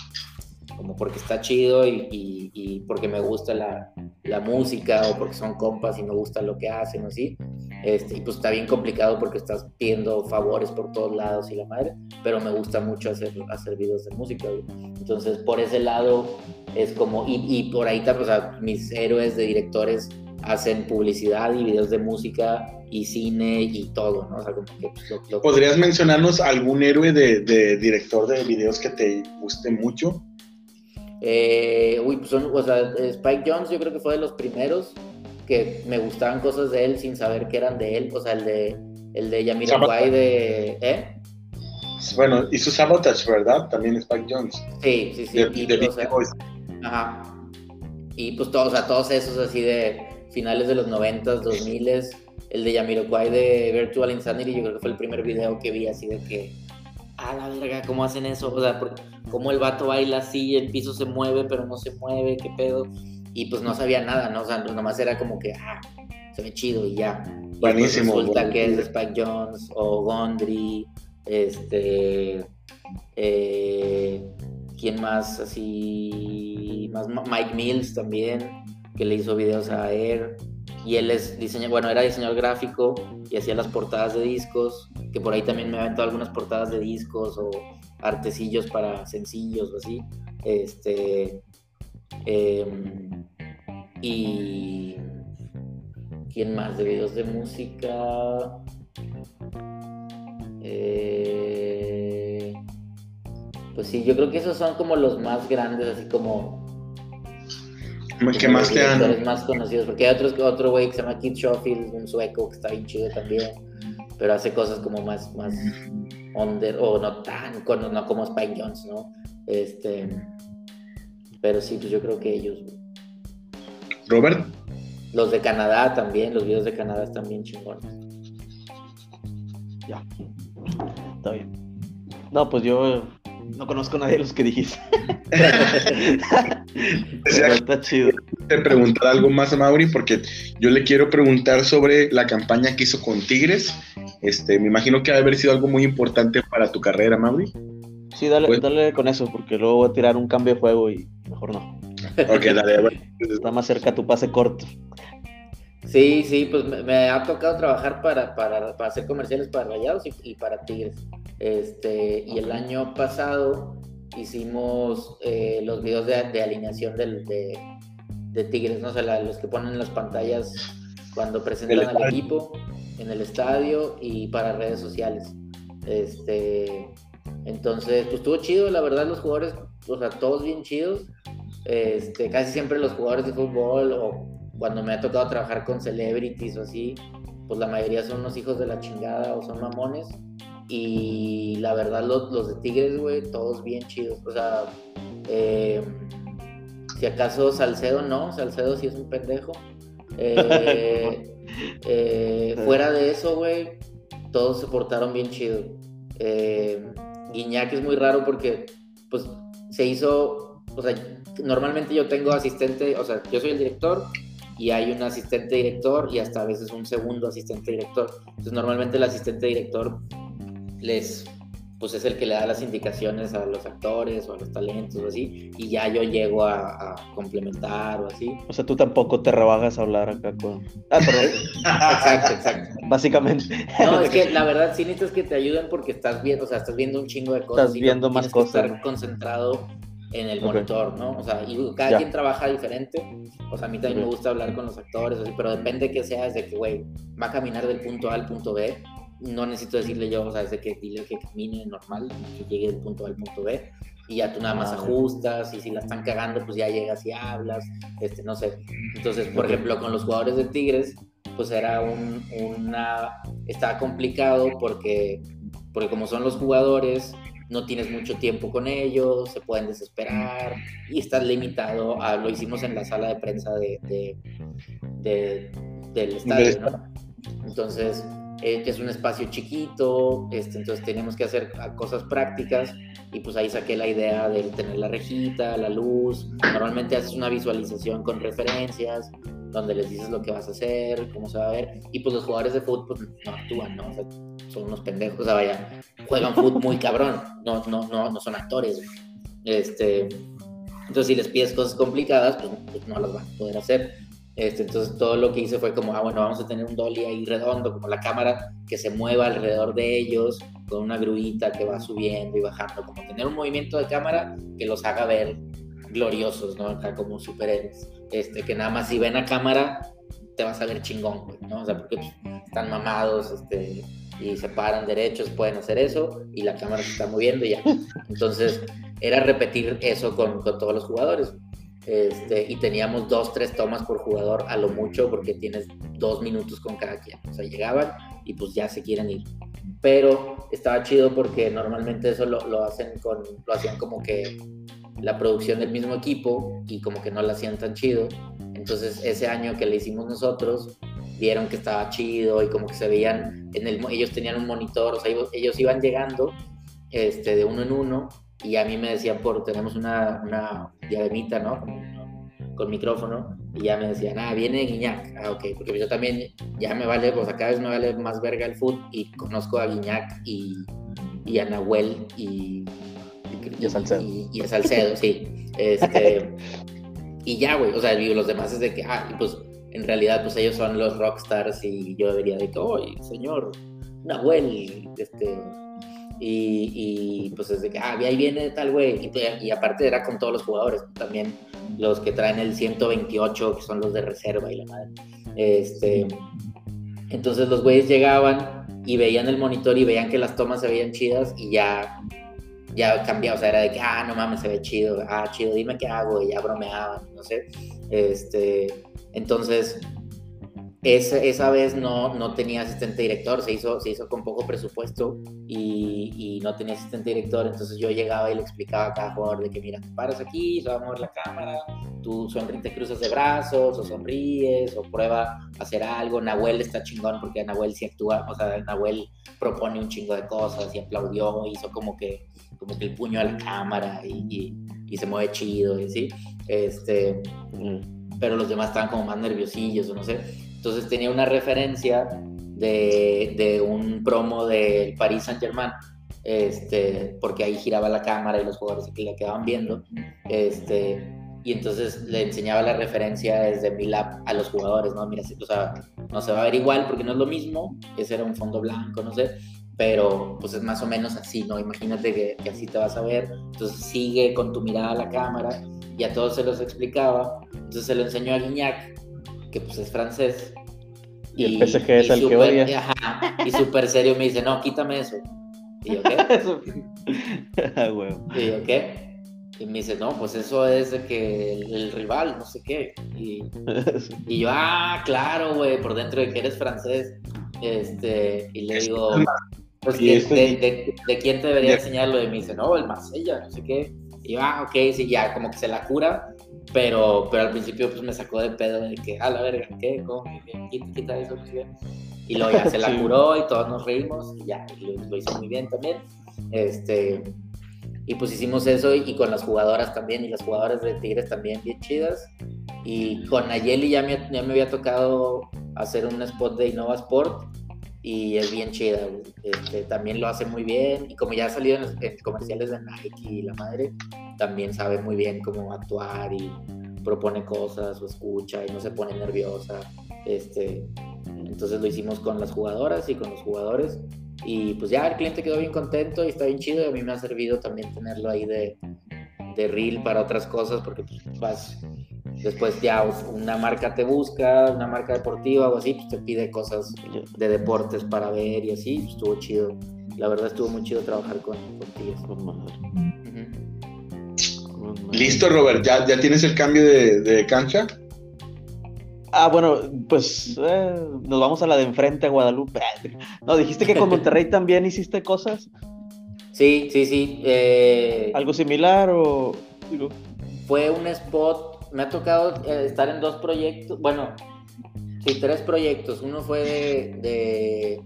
Speaker 3: como porque está chido y, porque me gusta la, la, música o porque son compas y me gusta lo que hacen así. Este, y pues está bien complicado porque estás pidiendo favores por todos lados y la madre, pero me gusta mucho hacer, hacer videos de música. Entonces por ese lado es como, y, y por ahí también, o sea, mis héroes de directores hacen publicidad y videos de música y cine y todo, ¿no? O sea, como que
Speaker 2: pues, ¿Podrías mencionarnos algún héroe de, director de videos que te guste mucho?
Speaker 3: Eh, uy, pues son, o sea, Spike Jones yo creo que fue de los primeros que me gustaban cosas de él sin saber que eran de él, o sea, el de, el de Yamiroquai de... ¿Eh?
Speaker 2: Bueno, y su Sabotage, ¿verdad? También Spike Jones.
Speaker 3: Sí, sí, sí. y, ajá. Y pues todos, o sea, todos esos así de finales de los 90s, 2000 el de Yamiroquai de Virtual Insanity, yo creo que fue el primer video que vi así de que, a la verga, ¿cómo hacen eso? O sea, cómo el vato baila así, el piso se mueve, pero no se mueve, qué pedo. Y pues no sabía nada, ¿no? O sea, nomás era como que, ah, se ve chido y ya.
Speaker 2: Pues buenísimo.
Speaker 3: resulta que es Spike Jones o Gondry, este. Eh, ¿Quién más? Así. Más Mike Mills también, que le hizo videos a Air. Y él es diseñador, bueno, era diseñador gráfico y hacía las portadas de discos, que por ahí también me aventó algunas portadas de discos o artecillos para sencillos o así. Este. Em, y. ¿Quién más? De videos de música. Eh, pues sí, yo creo que esos son como los más grandes, así como.
Speaker 2: ¿Qué más te han?
Speaker 3: más conocidos, porque hay otros, otro güey que se llama Keith Schofield, un sueco que está bien chido también, pero hace cosas como más, más under, o no tan, no como Spike Jones, ¿no? Este, pero sí, pues yo creo que ellos.
Speaker 2: Robert.
Speaker 3: Los de Canadá también, los videos de Canadá están bien chingones.
Speaker 1: Ya. Está bien. No, pues yo no conozco a nadie de los que dijiste.
Speaker 2: está chido. Te preguntar algo más a Mauri porque yo le quiero preguntar sobre la campaña que hizo con Tigres. Este, me imagino que ha haber sido algo muy importante para tu carrera, Mauri.
Speaker 1: Sí, dale, pues- dale con eso, porque luego voy a tirar un cambio de juego y mejor no.
Speaker 2: Ok, dale.
Speaker 1: Está más cerca tu pase corto.
Speaker 3: Sí, sí, pues me, ha tocado trabajar para, para, para, hacer comerciales para Rayados y, para Tigres. Este, y el año pasado hicimos eh, los videos de, alineación del, de, Tigres, ¿no? O sea, los que ponen las pantallas cuando presentan al equipo en el estadio y para redes sociales. Este, entonces, pues estuvo chido, la verdad, los jugadores, o sea, todos bien chidos. Este, casi siempre los jugadores de fútbol o cuando me ha tocado trabajar con celebrities o así, pues la mayoría son unos hijos de la chingada o son mamones. Y la verdad, los, los de Tigres, güey, todos bien chidos. O sea, eh, si acaso Salcedo no, Salcedo sí es un pendejo. Eh, eh, fuera de eso, güey, todos se portaron bien chido. Guiñac es muy raro porque, pues, se hizo, o sea, normalmente yo tengo asistente, o sea, yo soy el director y hay un asistente director y hasta a veces un segundo asistente director. Entonces normalmente el asistente director les pues es el que le da las indicaciones a los actores o a los talentos o así, y ya yo llego a, complementar o así.
Speaker 1: O sea, tú tampoco te rebajas a hablar acá con... Ah, perdón.
Speaker 3: exacto, exacto.
Speaker 1: Básicamente.
Speaker 3: No, es que la verdad sí necesitas que te ayuden porque estás viendo, o sea, estás viendo un chingo de cosas.
Speaker 1: Estás viendo más cosas.
Speaker 3: estar concentrado en el monitor, ¿no? O sea, y cada quien trabaja diferente. O sea, a mí también me gusta hablar con los actores, así, pero depende que sea, de que, güey, va a caminar del punto A al punto B. No necesito decirle yo, o sea, desde que dile que camine normal, que llegue del punto A al punto B. Y ya tú nada más ah, ajustas, y si la están cagando, pues ya llegas y hablas, este, no sé. Entonces, por ejemplo, con los jugadores de Tigres, pues era un, una... Estaba complicado porque, porque como son los jugadores, no tienes mucho tiempo con ellos, se pueden desesperar y estás limitado a, lo hicimos en la sala de prensa de, del estadio, ¿no? Entonces, eh, es un espacio chiquito, este, entonces tenemos que hacer cosas prácticas y pues ahí saqué la idea de tener la rejita, la luz, normalmente haces una visualización con referencias, donde les dices lo que vas a hacer, cómo se va a ver, y pues los jugadores de fútbol pues, no actúan, ¿no? O sea, son unos pendejos, o sea, vaya, juegan fútbol muy cabrón, no, no, no, no son actores, Este, entonces si les pides cosas complicadas, pues, pues, no las van a poder hacer. Este, entonces todo lo que hice fue como, ah, bueno, vamos a tener un dolly ahí redondo, como la cámara que se mueva alrededor de ellos, con una gruita que va subiendo y bajando, como tener un movimiento de cámara que los haga ver gloriosos, ¿no? Acá como superhéroes. Este, que nada más si ven a cámara, te vas a ver chingón, ¿no? O sea, porque pues, están mamados, este, y se paran derechos, pueden hacer eso, y la cámara se está moviendo y ya. Entonces, era repetir eso con todos los jugadores. Este, y teníamos dos, tres tomas por jugador a lo mucho porque tienes dos minutos con cada quien. O sea, llegaban y pues ya se quieren ir. Pero estaba chido porque normalmente eso lo, lo hacen con, lo hacían como que la producción del mismo equipo y como que no la hacían tan chido. Entonces ese año que le hicimos nosotros, vieron que estaba chido y como que se veían, en el, ellos tenían un monitor, o sea, ellos iban llegando este, de uno en uno y a mí me decían por, tenemos una, una diademita, ¿no? Con, micrófono, y ya me decían, ah, viene Guiñac, ah, ok, porque yo también ya me vale, pues cada vez me vale más verga el food y conozco a Guiñac y, y a Nahuel y,
Speaker 1: y, a Salcedo.
Speaker 3: Y, a Salcedo, sí. Este, y ya, güey, o sea, los demás es de que, ah, pues en realidad, pues ellos son los rockstars y yo debería de que, oye, señor Nahuel, este, y, pues desde que, ah, ahí viene tal güey. Y, aparte era con todos los jugadores, también los que traen el 128, que son los de reserva y la madre. Este, entonces los güeyes llegaban y veían el monitor y veían que las tomas se veían chidas y ya, ya cambiaba, o sea, era de que, ah, no mames, se ve chido, ah, chido, dime qué hago, y ya bromeaban, no sé. Este, entonces, esa, vez no, no tenía asistente director, se hizo, se hizo con poco presupuesto y, no tenía asistente director, entonces yo llegaba y le explicaba a cada jugador de que mira, te paras aquí, se va a mover la cámara, tú sonríes, te cruzas de brazos o sonríes o prueba a hacer algo, Nahuel está chingón porque Nahuel sí actúa, o sea, Nahuel propone un chingo de cosas y aplaudió, hizo como que, como que el puño a la cámara y, se mueve chido y sí, este, pero los demás estaban como más nerviosillos o no sé. Entonces tenía una referencia de, de un promo del Paris Saint Germain, este, porque ahí giraba la cámara y los jugadores que le quedaban viendo, este, y entonces le enseñaba la referencia desde mi lab a los jugadores, ¿no? Mira, o sea, no se va a ver igual porque no es lo mismo, ese era un fondo blanco, no sé, pero pues es más o menos así, ¿no? Imagínate que, que, así te vas a ver, entonces sigue con tu mirada a la cámara y a todos se los explicaba, entonces se lo enseñó a Guignac que pues es francés.
Speaker 1: Y, el PSG es el que odia.
Speaker 3: y súper serio me dice, no, quítame eso. Y yo, ¿qué?
Speaker 1: ah,
Speaker 3: Y yo, ¿qué? Y me dice, no, pues eso es de que el, rival, no sé qué. Y, y yo, ah, claro, güey, por dentro de que eres francés. Este, y le digo, pues, de, de, quién te debería enseñarlo? Y me dice, no, el Marsella, no sé qué. Y yo, ah, ok, sí, ya, como que se la cura. Pero, pero al principio pues me sacó de pedo de que, a la verga, ¿qué? ¿Cómo? ¿Quita, quita eso? Y luego ya se la curó y todos nos reímos y ya, lo, hizo muy bien también. Este, y pues hicimos eso y, con las jugadoras también, y las jugadoras de Tigres también bien chidas. Y con Nayeli ya me, ya me había tocado hacer un spot de Innova Sport y es bien chida. Este, también lo hace muy bien y como ya ha salido en, comerciales de Nike y la madre, también sabe muy bien cómo actuar y propone cosas o escucha y no se pone nerviosa. Este, entonces lo hicimos con las jugadoras y con los jugadores y pues ya el cliente quedó bien contento y está bien chido y a mí me ha servido también tenerlo ahí de, de reel para otras cosas porque pues, vas Después ya una marca te busca, una marca deportiva o así, pues te pide cosas de deportes para ver y así, pues, estuvo chido. La verdad estuvo muy chido trabajar con, contigo.
Speaker 2: Listo, Robert, ¿Ya, ¿ya tienes el cambio de, cancha?
Speaker 1: Ah, bueno, pues eh, nos vamos a la de enfrente a Guadalupe. No, dijiste que con Monterrey también hiciste cosas.
Speaker 3: Sí, sí, sí. Eh,
Speaker 1: ¿Algo similar o...?
Speaker 3: Fue un spot me ha tocado eh, estar en dos proyectos, bueno, sí, tres proyectos. Uno fue de,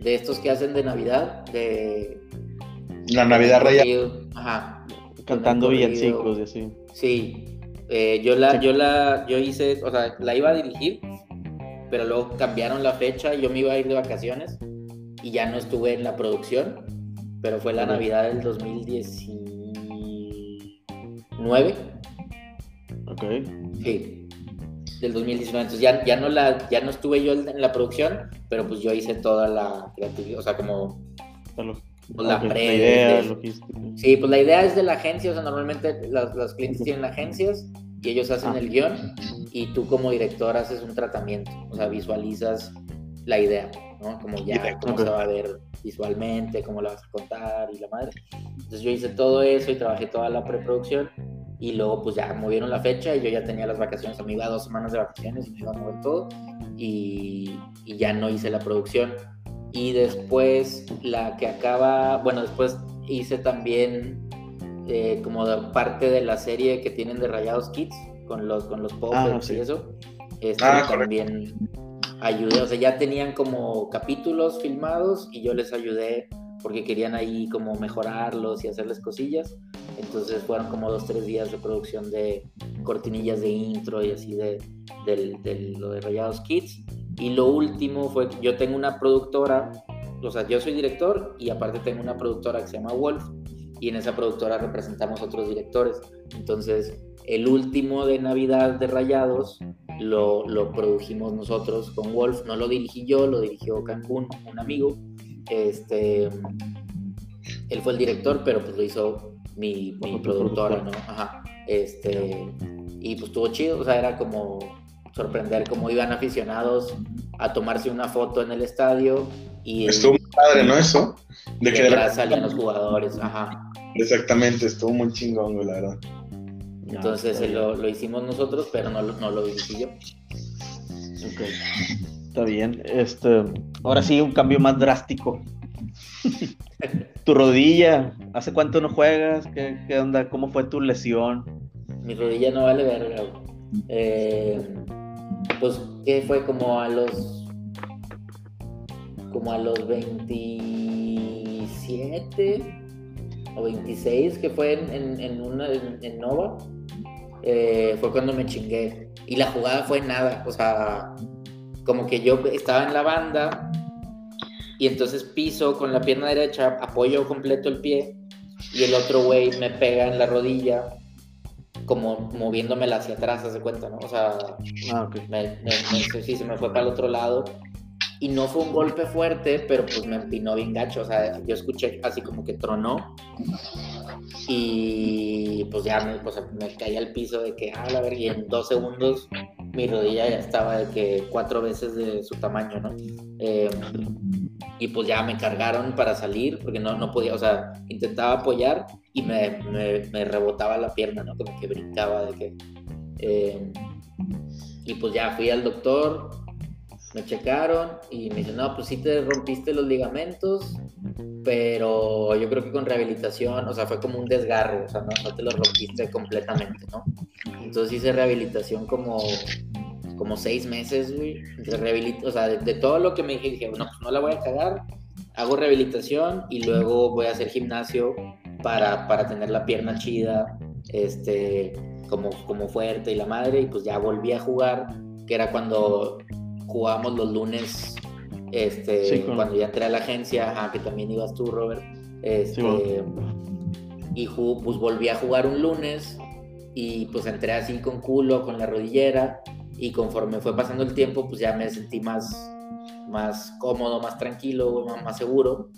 Speaker 3: de, estos que hacen de Navidad, de...
Speaker 2: La Navidad Raya.
Speaker 3: Ajá.
Speaker 1: Cantando villancicos y así.
Speaker 3: Sí. Eh, yo la, yo la, yo hice, o sea, la iba a dirigir, pero luego cambiaron la fecha, yo me iba a ir de vacaciones y ya no estuve en la producción, pero fue la Navidad del 2019
Speaker 1: Ok.
Speaker 3: Sí, del 2019. Entonces ya, ya, no la, ya no estuve yo en la producción, pero pues yo hice toda la creatividad, o sea, como... Pues, la,
Speaker 1: idea,
Speaker 3: Sí, pues la idea es de la agencia, o sea, normalmente los, clientes tienen agencias y ellos hacen
Speaker 1: Ah.
Speaker 3: el guion y tú como director haces un tratamiento, o sea, visualizas la idea, ¿no? Como ya, cómo
Speaker 1: Ok.
Speaker 3: se va a ver visualmente, cómo la vas a contar y la madre. Entonces yo hice todo eso y trabajé toda la preproducción y luego pues ya movieron la fecha y yo ya tenía las vacaciones, a mí iba dos semanas de vacaciones y me iba a mover todo y, y ya no hice la producción. Y después la que acaba, bueno, después hice también eh, como de parte de la serie que tienen de Rayados Kids con los, con los
Speaker 1: Ah,
Speaker 3: puppets
Speaker 1: sí.
Speaker 3: y eso. Este,
Speaker 2: Ah,
Speaker 3: también ayudé, o sea, ya tenían como capítulos filmados y yo les ayudé porque querían ahí como mejorarlos y hacerles cosillas. Entonces fueron como dos, tres días de producción de cortinillas de intro y así de, del- de lo de Rayados Kids. Y lo último fue que yo tengo una productora, o sea, yo soy director y aparte tengo una productora que se llama Wolf y en esa productora representamos otros directores. Entonces, el último de Navidad de Rayados lo, lo produjimos nosotros con Wolf, no lo dirigí yo, lo dirigió Cancún, un amigo. Este, él fue el director, pero pues lo hizo mi, productora,
Speaker 1: productor.
Speaker 3: ¿no? Ajá. Este, y pues estuvo chido, o sea, era como sorprender cómo iban aficionados a tomarse una foto en el estadio y
Speaker 2: Estuvo muy padre, ¿no? Eso. De que de
Speaker 3: salían los jugadores, ajá.
Speaker 2: Exactamente, estuvo muy chingón, la verdad.
Speaker 3: Entonces eh, lo, lo hicimos nosotros, pero no, lo- no lo dirigí yo.
Speaker 1: Ok. Está bien. Este, ahora sí, un cambio más drástico. tu rodilla, ¿hace cuánto no juegas? ¿Qué, qué onda? ¿Cómo fue tu lesión?
Speaker 3: Mi rodilla no vale verga. Eh, pues que fue como a los como a los 27 o 26 que fue en, en, en una en Nova eh, fue cuando me chingué y la jugada fue nada o sea como que yo estaba en la banda y entonces piso con la pierna derecha apoyo completo el pie y el otro güey me pega en la rodilla como moviéndomela hacia atrás, hace cuenta, ¿no? O sea,
Speaker 1: Ah,
Speaker 3: me, me- me- sí, se me fue para el otro lado. Y no fue un golpe fuerte, pero pues me empinó bien gacho. O sea, yo escuché así como que tronó. Y pues ya me, pues, me caí al piso de que, ah, la verga, y en dos segundos mi rodilla ya estaba de que cuatro veces de su tamaño, ¿no? Eh, y pues ya me cargaron para salir, porque no, no podía, o sea, intentaba apoyar y me, me, me rebotaba la pierna, ¿no? Como que brincaba de que... eh, y pues ya fui al doctor, me checaron y me dice, no, pues sí te rompiste los ligamentos, pero yo creo que con rehabilitación, o sea, fue como un desgarre, o sea, no, no te lo rompiste completamente, ¿no? Entonces hice rehabilitación como, como seis meses, güey, o sea, de, de todo lo que me dije, dije, bueno, pues no la voy a cagar, hago rehabilitación y luego voy a hacer gimnasio para, para tener la pierna chida, este, como, como fuerte y la madre, y pues ya volví a jugar, que era cuando jugábamos los lunes, este,
Speaker 1: Sí,
Speaker 3: cuando ya entré a la agencia, ajá, que también ibas tú, Robert, este,
Speaker 1: Sí,
Speaker 3: y ju- pues volví a jugar un lunes y pues entré así con culo, con la rodillera y conforme fue pasando el tiempo pues ya me sentí más, más cómodo, más tranquilo, más, más seguro.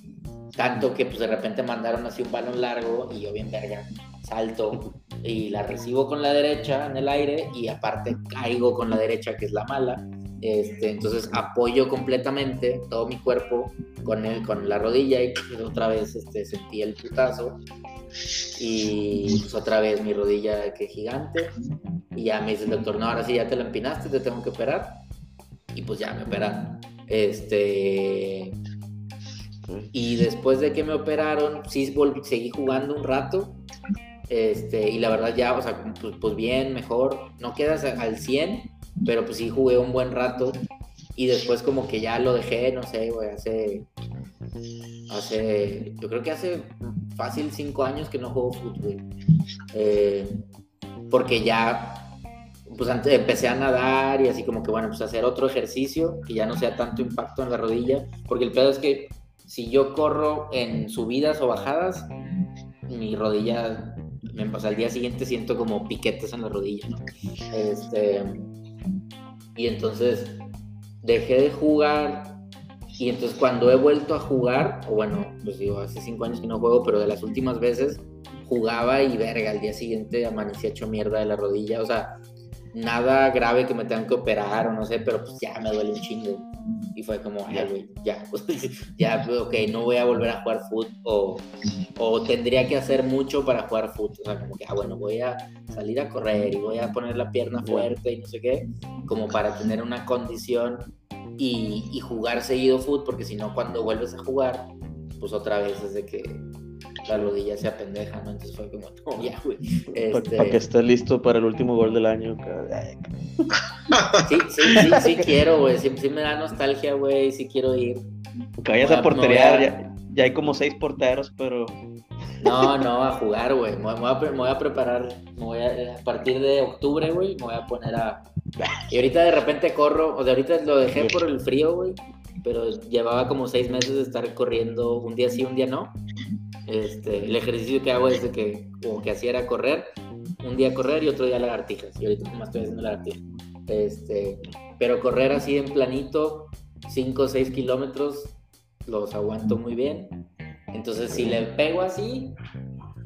Speaker 3: Tanto que pues de repente mandaron así un balón largo y yo bien verga, salto y la recibo con la derecha en el aire y aparte caigo con la derecha que es la mala. Este, entonces apoyo completamente todo mi cuerpo con, el, con la rodilla y pues, otra vez este, sentí el putazo y pues otra vez mi rodilla que gigante y ya me dice el doctor, no, ahora sí ya te la empinaste, te tengo que operar y pues ya me operaron. Este, y después de que me operaron, sí seguí jugando un rato. Este, y la verdad ya, o sea, pues, pues bien, mejor. No quedas al 100, pero pues sí jugué un buen rato. Y después como que ya lo dejé, no sé, güey, hace... Hace... Yo creo que hace fácil cinco años que no juego fútbol. Eh, porque ya... Pues antes empecé a nadar y así como que, bueno, pues hacer otro ejercicio que ya no sea tanto impacto en la rodilla. Porque el pedo es que si yo corro en subidas o bajadas, mi rodilla, me pasa al día siguiente siento como piquetes en la rodilla, ¿no? Este, y entonces dejé de jugar y entonces cuando he vuelto a jugar, o bueno, pues digo, hace cinco años que no juego, pero de las últimas veces jugaba y verga, al día siguiente amanecía hecho mierda de la rodilla, o sea, nada grave que me tengan que operar o no sé, pero pues ya me duele un chingo. Y fue como, ya, ya, ok, no voy a volver a jugar fútbol o, o, tendría que hacer mucho para jugar fútbol. O sea, como que, ah, bueno, voy a salir a correr y voy a poner la pierna fuerte y no sé qué, como para tener una condición y, y jugar seguido fútbol, porque si no, cuando vuelves a jugar, pues otra vez es de que la rodilla sea pendeja, ¿no? Entonces fue como, no, ya, güey.
Speaker 1: Este... Para que estés listo para el último gol del año.
Speaker 3: sí, sí, sí, sí quiero, güey. Sí, me da nostalgia, güey. Sí quiero ir.
Speaker 1: Que vayas a portería, ya, hay como seis porteros, pero...
Speaker 3: No, no, a jugar, güey. Me, voy a preparar, me voy a, a partir de octubre, güey, me voy a poner a... Y ahorita de repente corro, o sea, ahorita lo dejé por el frío, güey, pero llevaba como seis meses de estar corriendo un día sí, un día no. Este, el ejercicio que hago es de que, como que hacía era correr, un día correr y otro día lagartijas. Y ahorita más estoy haciendo lagartijas. Este, pero correr así en planito, 5 o 6 kilómetros, los aguanto muy bien. Entonces, si le pego así,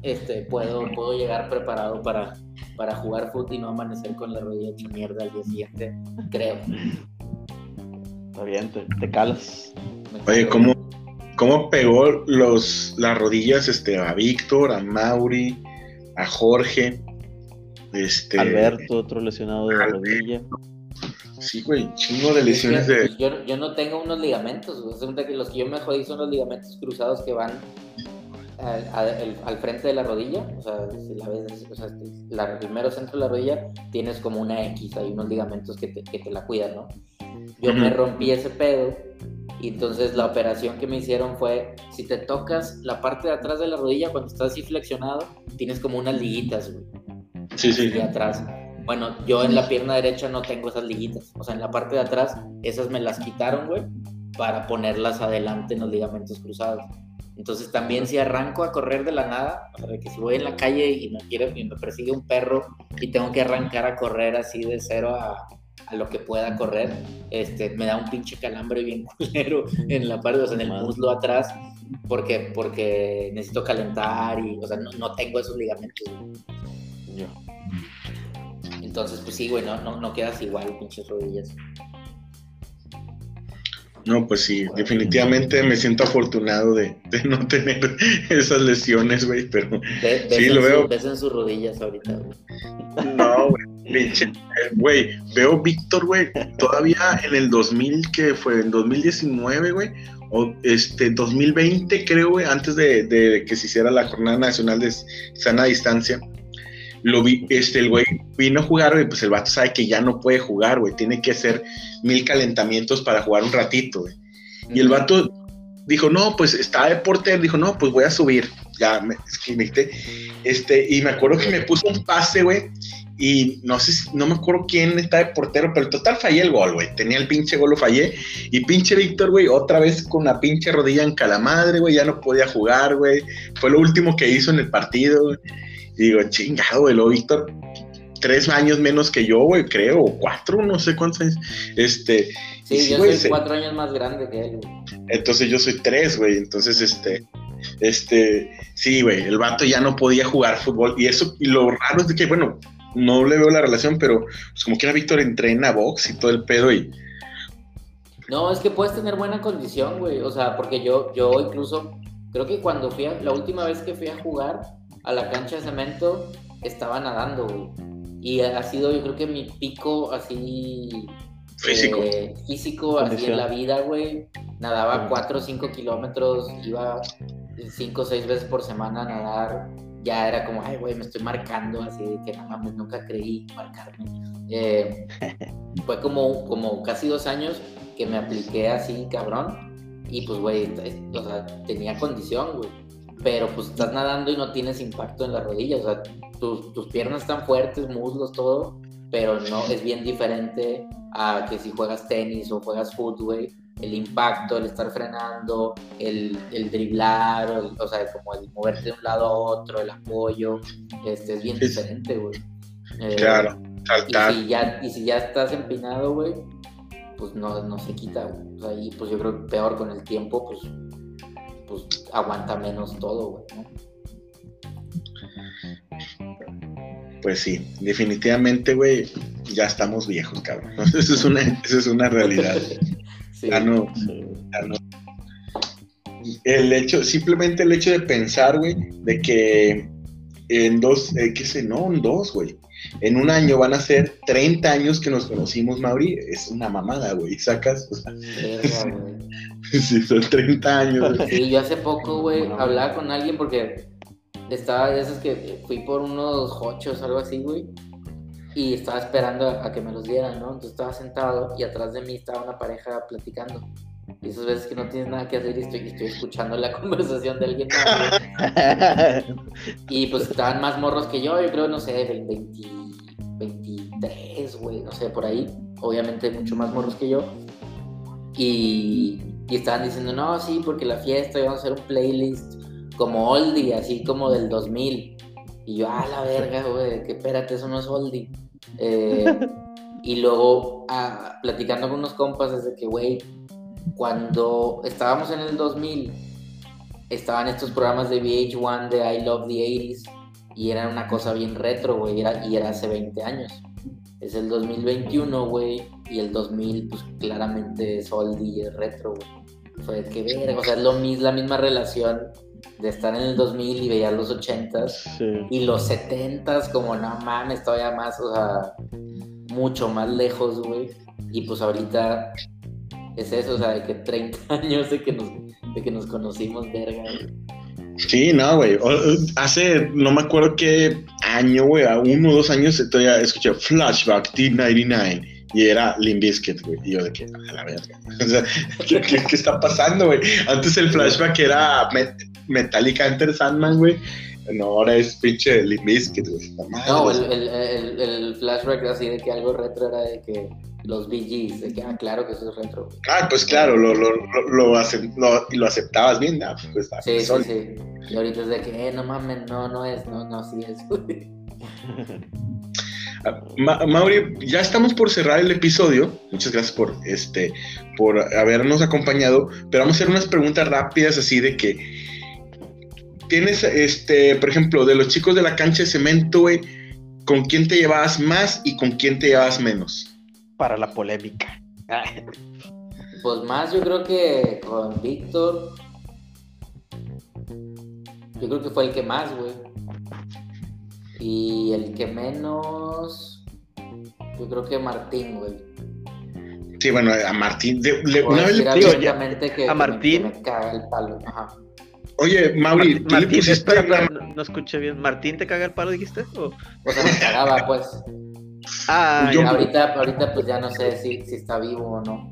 Speaker 3: este, puedo, puedo llegar preparado para, para jugar fútbol y no amanecer con la rodilla hecha mierda al día siguiente, creo.
Speaker 1: Está bien, te, calas.
Speaker 2: Oye, ¿cómo, ¿cómo pegó los, las rodillas este, a Víctor, a Mauri, a Jorge? Este,
Speaker 1: Alberto, otro lesionado de la rodilla.
Speaker 2: Sí, güey, chingo de lesiones de.
Speaker 3: Pues, yo, yo, no tengo unos ligamentos, güey. que los que yo me jodí son los ligamentos cruzados que van al, al, frente de la rodilla. O sea, si la ves, o sea, la, el mero centro de la rodilla tienes como una X, hay unos ligamentos que te, que te la cuidan, ¿no? Yo me rompí ese pedo y entonces la operación que me hicieron fue, si te tocas la parte de atrás de la rodilla cuando estás así flexionado, tienes como unas liguitas, güey.
Speaker 2: Sí, sí.
Speaker 3: De atrás. Bueno, yo en la pierna derecha no tengo esas liguitas. O sea, en la parte de atrás, esas me las quitaron, güey, para ponerlas adelante en los ligamentos cruzados. Entonces también si arranco a correr de la nada, o sea, que si voy en la calle y me quiere y me persigue un perro y tengo que arrancar a correr así de cero a, a lo que pueda correr, este, me da un pinche calambre bien culero en la parte, o sea, en el muslo atrás, porque, porque necesito calentar y, o sea, no, tengo esos ligamentos. Entonces, pues sí, güey, no, no, no quedas igual, pinches rodillas.
Speaker 2: No, pues sí, definitivamente me siento afortunado de, no tener esas lesiones, güey, pero sí lo veo.
Speaker 3: ves en sus rodillas ahorita, güey.
Speaker 2: No, güey, pinche, güey, veo Víctor, güey, todavía en el 2000, que fue en 2019, güey, o este 2020, creo, güey, antes de, de que se hiciera la Jornada Nacional de Sana Distancia lo vi, este, el güey vino a jugar, güey, pues el vato sabe que ya no puede jugar, güey, tiene que hacer mil calentamientos para jugar un ratito, güey. Y el vato dijo, no, pues estaba de portero, dijo, no, pues voy a subir, ya, me, este, y me acuerdo que me puso un pase, güey, y no sé, no me acuerdo quién está de portero, pero total fallé el gol, güey. Tenía el pinche gol, lo fallé. Y pinche Víctor, güey, otra vez con la pinche rodilla en calamadre, güey, ya no podía jugar, güey. Fue lo último que hizo en el partido, güey. Y digo, chingado, güey, lo Víctor, tres años menos que yo, güey, creo, o cuatro, no sé cuántos años. Este.
Speaker 3: Sí, yo soy cuatro años más grande que él,
Speaker 2: Entonces yo soy tres, güey. Entonces, este. Este. Sí, güey, el vato ya no podía jugar fútbol. Y eso, y lo raro es de que, bueno, no le veo la relación, pero pues como que era Víctor entrena box y todo el pedo y.
Speaker 3: No, es que puedes tener buena condición, güey. O sea, porque yo, yo incluso, creo que cuando fui a, la última vez que fui a jugar, a la cancha de cemento, estaba nadando, güey. Y ha sido, yo creo que mi pico así.
Speaker 2: Físico.
Speaker 3: Eh, físico, así en la vida, güey. Nadaba 4 o 5 kilómetros, iba 5 o 6 veces por semana a nadar. Ya era como, ay, güey, me estoy marcando, así de que no mames, nunca creí marcarme. Eh, fue como, como casi dos años que me apliqué así, cabrón. Y pues, güey, o sea, tenía condición, güey pero pues estás nadando y no tienes impacto en las rodillas, o sea, tus, tus piernas están fuertes, muslos, todo, pero no es bien diferente a que si juegas tenis o juegas fútbol, el impacto, el estar frenando, el, el driblar, o, sea, como el moverte de un lado a otro, el apoyo, este, es bien diferente, güey.
Speaker 2: Eh, claro,
Speaker 3: saltar. Y si ya, y si ya estás empinado, güey, pues no, no se quita, O sea, y pues yo creo que peor con el tiempo, pues pues aguanta menos todo, güey, ¿no?
Speaker 2: pues sí, definitivamente, güey, ya estamos viejos, cabrón. Eso es una, eso es una realidad.
Speaker 3: Sí,
Speaker 2: Ya no,
Speaker 3: sí.
Speaker 2: ya no. El hecho, simplemente el hecho de pensar, güey, de que en dos, eh, qué sé, no, en dos, güey. En un año van a ser 30 años que nos conocimos, Mauri. Es una mamada, güey. Sacas, o sea,
Speaker 3: Verga.
Speaker 2: sí, son 30 años. güey.
Speaker 3: Sí, yo hace poco, güey,
Speaker 1: No.
Speaker 3: hablaba con alguien porque estaba de esas que fui por unos hochos, algo así, güey. Y estaba esperando a, a que me los dieran, ¿no? Entonces estaba sentado y atrás de mí estaba una pareja platicando. Y esas veces que no tienes nada que hacer y estoy, estoy escuchando la conversación de alguien más, güey. Y pues estaban más morros que yo, yo creo, no sé, de 20, 23, güey, no sé, por ahí. Obviamente mucho más morros que yo. Y, y estaban diciendo, no, sí, porque la fiesta, vamos a hacer un playlist como oldie, así como del 2000. Y yo, ah, la verga, güey, que espérate, eso no es oldie. Eh, y luego, ah, platicando con unos compas, desde que, güey, cuando estábamos en el 2000, estaban estos programas de VH1 de I Love the 80s y eran una cosa bien retro, güey, era, y era hace 20 años. Es el 2021, güey, y el 2000, pues claramente es oldie y es retro, güey. Fue que verga, o sea, es lo la misma relación de estar en el 2000 y veía los 80s
Speaker 1: Sí.
Speaker 3: y los 70s, como no mames, todavía más, o sea, mucho más lejos, güey. Y pues ahorita es eso, o sea, de que 30 años de que nos, de que nos conocimos, verga, güey.
Speaker 2: Sí, no, güey. O- Hace, no me acuerdo qué año, güey, a uno o dos años todavía escuché Flashback T99 y era Limp Bizkit, güey. Y yo de que, a la verga. O sea, ¿qué, está pasando, güey? Antes el flashback era Met- Metallica Enter Sandman, güey. No, ahora es pinche Limp Bizkit, güey.
Speaker 3: No, el, el, el, el flashback así de que algo retro era de que los BGs, de que, ah, claro que eso es retro. güey.
Speaker 2: Ah, pues claro, lo, lo, lo, lo, lo- lo aceptabas bien, ah, pues
Speaker 3: Sí, sí, sí. Y ahorita es de que, eh, no mames, no, no es, no, no, sí es, güey.
Speaker 2: Ah, Ma- Mauri, ya estamos por cerrar el episodio. Muchas gracias por este por habernos acompañado. Pero vamos a hacer unas preguntas rápidas así de que tienes este, por ejemplo, de los chicos de la cancha de cemento, güey, ¿con quién te llevabas más y con quién te llevabas menos?
Speaker 1: Para la polémica.
Speaker 3: Pues más yo creo que con Víctor. Yo creo que fue el que más, güey. Y el que menos. Yo creo que Martín, güey.
Speaker 2: Sí, bueno, a Martín, de- le-
Speaker 3: Puedo
Speaker 2: una vez le
Speaker 1: digo,
Speaker 3: abiertamente que,
Speaker 1: a
Speaker 3: que me-
Speaker 1: Martín-
Speaker 3: que me caga el palo. Ajá.
Speaker 2: Oye, Mauri, ¿tú le
Speaker 1: Martín,
Speaker 2: pusiste
Speaker 1: espera,
Speaker 2: una-
Speaker 1: espera, no, no escuché bien. ¿Martín te caga el palo, dijiste? ¿O?
Speaker 3: O sea, me cagaba, pues.
Speaker 1: Ah,
Speaker 2: Yo-.
Speaker 3: Ahorita, ahorita pues ya no sé si, si está vivo o no.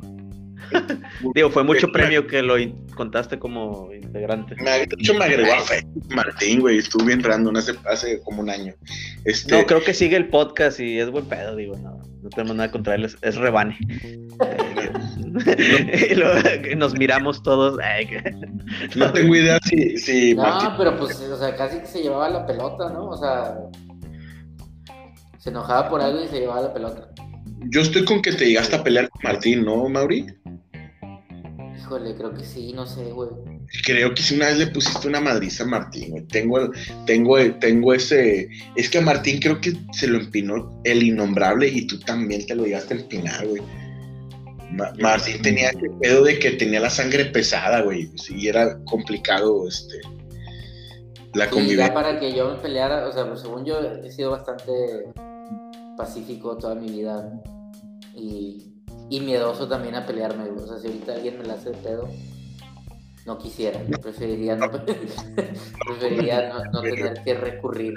Speaker 1: Digo, fue mucho premio que lo contaste como integrante.
Speaker 2: me, de hecho, me agregó a Facebook Martín, güey, estuvo bien random hace, hace como un año. Este,
Speaker 1: No, creo que sigue el podcast y es buen pedo, digo, no, no tenemos nada contra él, es, es rebane. Y luego nos miramos todos. ay, que-
Speaker 2: no tengo idea si, si Martín
Speaker 3: No, pero pues, o sea, casi que se llevaba la pelota, ¿no? O sea, se enojaba por algo y se llevaba la pelota.
Speaker 2: Yo estoy con que te llegaste a pelear con Martín, ¿no, Mauri?
Speaker 3: Híjole, creo que sí, no sé, güey.
Speaker 2: Creo que si una vez le pusiste una madriza a Martín, güey. Tengo, el- tengo, el- tengo ese. Es que a Martín creo que se lo empinó el innombrable y tú también te lo llegaste a empinar, güey. Ma- Martín tenía ese pedo de que tenía la sangre pesada, güey. Sí, era complicado, este. La
Speaker 3: Sí,
Speaker 2: convivencia.
Speaker 3: para que yo me peleara, o sea, pues según yo he sido bastante pacífico toda mi vida y, y miedoso también a pelearme, güey. O sea, si ahorita alguien me la hace de pedo, no quisiera, yo preferiría no, preferiría no, no tener que recurrir.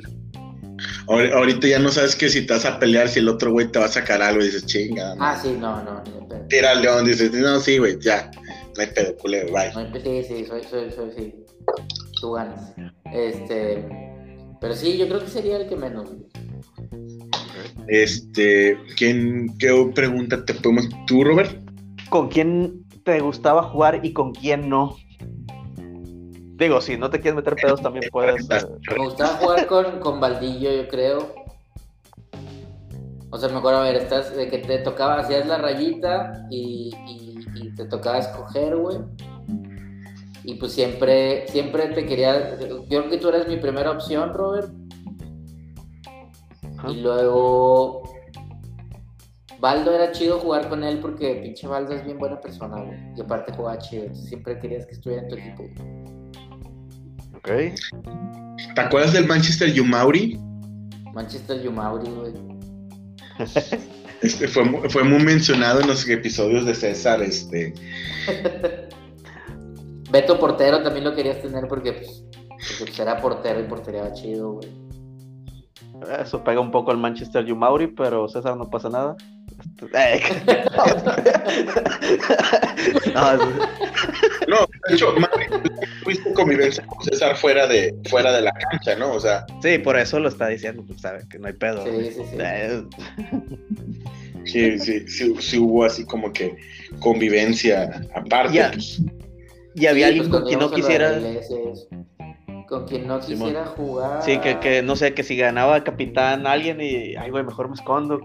Speaker 2: Ahor- Ahorita ya no sabes que si te vas a pelear, si el otro güey te va a sacar algo, dices, chinga.
Speaker 3: Ah, sí, no, no, pedo.
Speaker 2: Tira al león, dices, no, sí, güey, ya. No hay pedo, culero, bye.
Speaker 3: No, sí, sí, soy, soy, soy, sí. Tú ganas. Este, pero sí, yo creo que sería el que menos.
Speaker 2: Este, ¿quién, qué pregunta te podemos, tú, Robert?
Speaker 1: ¿Con quién te gustaba jugar y con quién no? Digo, si no te quieres meter pedos, también puedes. eh,
Speaker 3: Me gustaba jugar con, con Baldillo, yo creo. O sea, me acuerdo, a ver, estás de que te tocaba, hacías la rayita y, y- y te tocaba escoger, güey. Y pues siempre, siempre te quería. Yo creo que tú eres mi primera opción, Robert. Y luego Baldo era chido jugar con él porque pinche Baldo es bien buena persona, güey. Y aparte jugaba chido. Siempre querías que estuviera en tu equipo.
Speaker 1: Ok.
Speaker 2: ¿Te acuerdas del Manchester Yumauri?
Speaker 3: Manchester Yumauri, güey.
Speaker 2: Este fue, fue muy mencionado en los episodios de César, este.
Speaker 3: Beto Portero también lo querías tener porque, pues, porque pues, era portero y portereaba chido, güey.
Speaker 1: Eso pega un poco al Manchester Yumauri, pero César no pasa nada. No,
Speaker 2: No, de hecho, tuviste convivencia con César fuera de, fuera de la cancha, ¿no? O sea,
Speaker 1: sí, por eso lo está diciendo, pues sabe que no hay pedo.
Speaker 3: Sí, sí, sí.
Speaker 2: Sí, sí, sí, sí hubo así como que convivencia aparte.
Speaker 1: Ya.
Speaker 2: pues.
Speaker 1: Y había
Speaker 3: Sí,
Speaker 1: alguien
Speaker 3: pues,
Speaker 1: con quien no quisiera.
Speaker 3: Con quien no
Speaker 1: Simón.
Speaker 3: quisiera jugar.
Speaker 1: Sí, que, que no sé, que si ganaba capitán alguien y, ay, güey, mejor me escondo.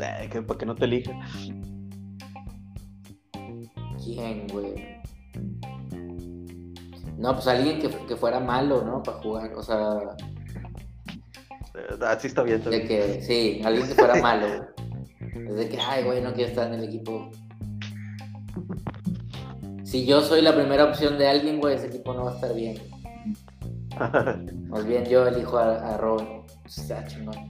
Speaker 1: Eh, que, para que no te elija.
Speaker 3: ¿Quién, güey? No, pues alguien que, que fuera malo, ¿no? Para jugar. O sea,
Speaker 1: Así está bien. está
Speaker 3: de que, sí, alguien que fuera malo. de que, ay, güey, no quiero estar en el equipo. Si yo soy la primera opción de alguien, güey, ese equipo no va a estar bien. Más bien yo elijo a, a Robin. Está chingón.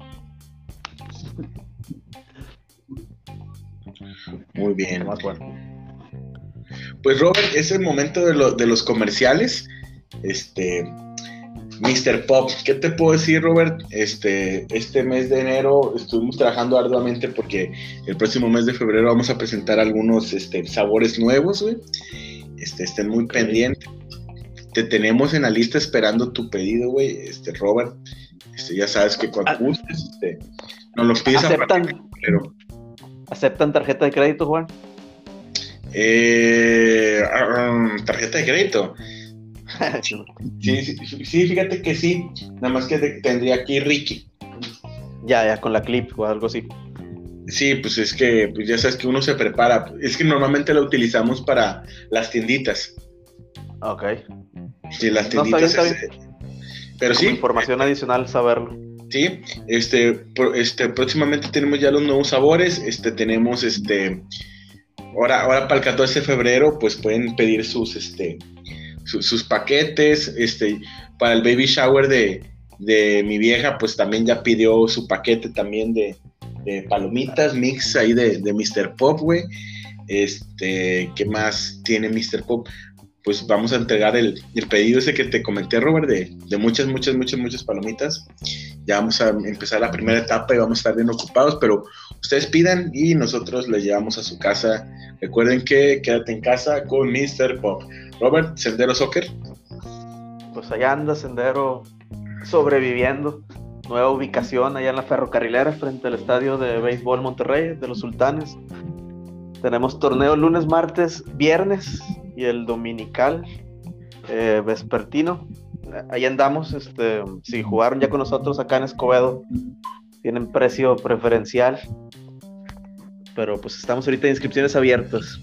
Speaker 2: Muy bien.
Speaker 1: Más bueno.
Speaker 2: Pues Robert, es el momento de, lo- de los comerciales. Este, Mr. Pop, ¿qué te puedo decir, Robert? Este, este mes de enero estuvimos trabajando arduamente porque el próximo mes de febrero vamos a presentar algunos este, sabores nuevos, güey. Este, estén muy pendientes. Te tenemos en la lista esperando tu pedido, güey. Este, Robert, este, ya sabes que cuando
Speaker 1: Ah.
Speaker 2: gustes, este, nos los pides a partir de
Speaker 1: ¿Aceptan,
Speaker 2: febrero.
Speaker 1: ¿Aceptan tarjeta de crédito, Juan?
Speaker 2: Eh, ah, tarjeta de crédito. Sí, sí, sí, fíjate que sí. Nada más que te- tendría aquí Ricky.
Speaker 1: ya, ya, con la clip o algo así.
Speaker 2: Sí, pues es que pues ya sabes que uno se prepara. Es que normalmente la utilizamos para las tienditas.
Speaker 1: Ok.
Speaker 2: Sí, las
Speaker 1: No, está bien,
Speaker 2: tienditas.
Speaker 1: está
Speaker 2: este, Pero
Speaker 1: Como
Speaker 2: sí,
Speaker 1: información adicional saberlo.
Speaker 2: sí. Este, este, próximamente tenemos ya los nuevos sabores. Este, tenemos este. Ahora, ahora para el 14 de febrero, pues pueden pedir sus, este, su- sus paquetes. Este, para el baby shower de, de mi vieja, pues también ya pidió su paquete también de, de palomitas, mix ahí de, de Mr. Pop, güey. Este, ¿qué más tiene Mr. Pop? Pues vamos a entregar el, el pedido ese que te comenté, Robert, de, de muchas, muchas, muchas, muchas palomitas. Ya vamos a empezar la primera etapa y vamos a estar bien ocupados, pero ustedes pidan y nosotros les llevamos a su casa. Recuerden que quédate en casa con Mr. Pop. Robert, Sendero Soccer.
Speaker 1: Pues allá anda Sendero sobreviviendo. Nueva ubicación allá en la ferrocarrilera frente al estadio de béisbol Monterrey de los Sultanes. Tenemos torneo lunes, martes, viernes y el dominical eh, vespertino. Ahí andamos. Este, si jugaron ya con nosotros acá en Escobedo, tienen precio preferencial. Pero pues estamos ahorita en inscripciones abiertas.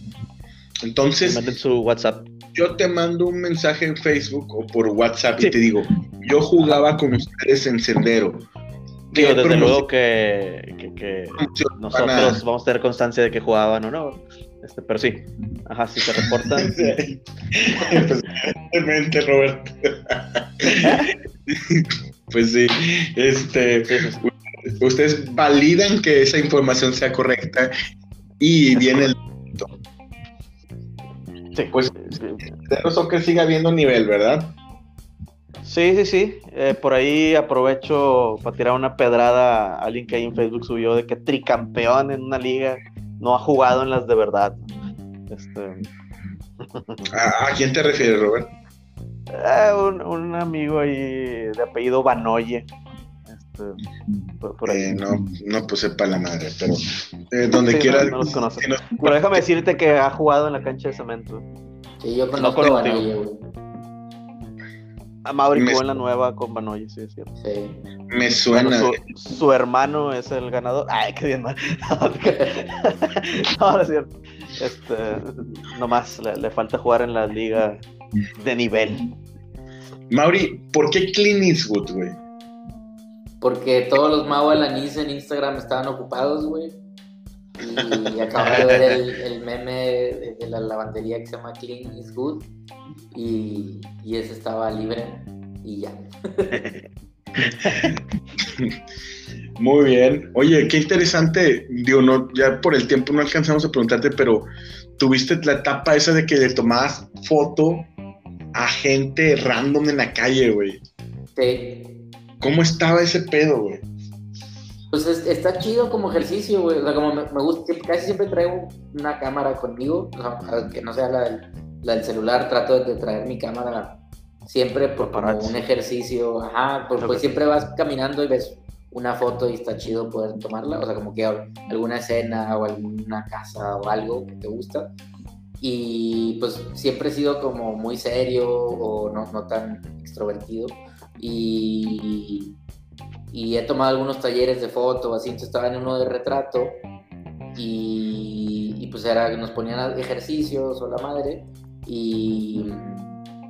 Speaker 2: Entonces,
Speaker 1: Manden su WhatsApp.
Speaker 2: yo te mando un mensaje en Facebook o por WhatsApp y
Speaker 1: Sí.
Speaker 2: te digo, yo jugaba con ustedes en Sendero. ¿Qué
Speaker 1: Digo, desde
Speaker 2: promoción-
Speaker 1: luego que, nosotros vamos a tener constancia de que jugaban o no. Este, pero sí, ajá, si se reportan.
Speaker 2: Pues, evidentemente, Robert. pues sí, este,
Speaker 1: Sí, sí, sí.
Speaker 2: Ustedes validan que esa información sea correcta y viene el
Speaker 1: Sí,
Speaker 2: Pues- Sendero Soccer sigue habiendo nivel, ¿verdad?
Speaker 1: sí, sí, sí. Eh, por ahí aprovecho para tirar una pedrada a alguien que ahí en Facebook subió de que tricampeón en una liga no ha jugado en las de verdad. Este,
Speaker 2: ¿A, a quién te refieres, Robert?
Speaker 1: eh, un, un amigo ahí de apellido Banoye. Este, por, por ahí.
Speaker 2: Eh, no, no pues sepa la madre, pero eh, donde
Speaker 1: Sí,
Speaker 2: quiera.
Speaker 1: no, no los conozco.
Speaker 2: si nos-
Speaker 1: Pero déjame decirte que ha jugado en la cancha de cemento.
Speaker 3: Sí, yo conozco Banoye, güey.
Speaker 1: A Mauri jugó en la nueva con Banoye, sí, es cierto.
Speaker 3: Sí.
Speaker 2: me suena.
Speaker 1: Bueno, su, su hermano es el ganador. Ay, qué bien, man. No, no es cierto. Este, nomás le, le falta jugar en la liga de nivel.
Speaker 2: Mauri, ¿por qué Clint Eastwood, güey?
Speaker 3: Porque todos los Mau Alanis en Instagram estaban ocupados, güey. Y acabo de ver el, meme de, la lavandería que se llama Clean is Good. Y, y ese estaba libre y ya.
Speaker 2: Muy bien. Oye, qué interesante. Digo, no, ya por el tiempo no alcanzamos a preguntarte, pero tuviste la etapa esa de que le tomabas foto a gente random en la calle, güey.
Speaker 3: Sí.
Speaker 2: ¿Cómo estaba ese pedo, güey?
Speaker 3: Pues está chido como ejercicio, güey. O sea, como me, gusta, casi siempre traigo una cámara conmigo, que no sea la del, celular, trato de traer mi cámara siempre por como un ejercicio, ajá, pues, pues siempre vas caminando y ves una foto y está chido poder tomarla, o sea, como que alguna escena o alguna casa o algo que te gusta. Y pues siempre he sido como muy serio o no, no tan extrovertido. Y, y he tomado algunos talleres de foto, así, entonces estaba en uno de retrato y, pues era, nos ponían ejercicios o la madre y,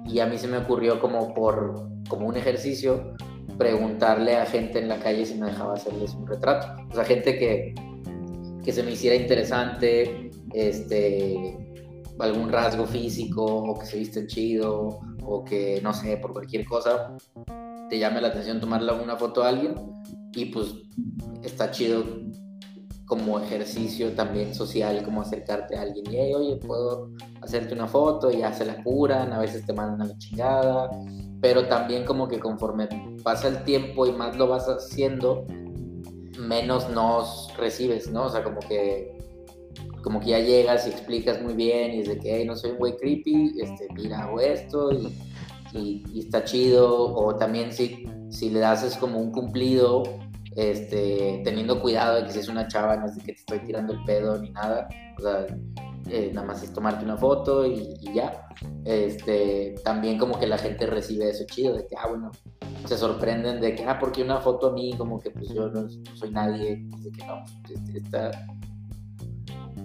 Speaker 3: y a mí se me ocurrió como por como un ejercicio preguntarle a gente en la calle si me dejaba hacerles un retrato. O sea, gente que, que se me hiciera interesante, este, algún rasgo físico, o que se viste chido, o que, no sé, por cualquier cosa, te llame la atención tomarle una foto a alguien. Y pues está chido como ejercicio también social, como acercarte a alguien y, oye, puedo hacerte una foto, y ya se la curan, a veces te mandan a la chingada, pero también como que conforme pasa el tiempo y más lo vas haciendo, menos nos recibes, ¿no? O sea, como que como que ya llegas y explicas muy bien y es de que no soy un güey creepy, este, mira, hago esto y, está chido, o también si, si le das como un cumplido, este, teniendo cuidado de que si es una chava no es de que te estoy tirando el pedo ni nada, o sea, eh, nada más es tomarte una foto y, ya. Este, también como que la gente recibe eso chido, de que, ah, bueno, se sorprenden de que, ah, porque una foto a mí, como que pues yo no, soy nadie, de que no, este, está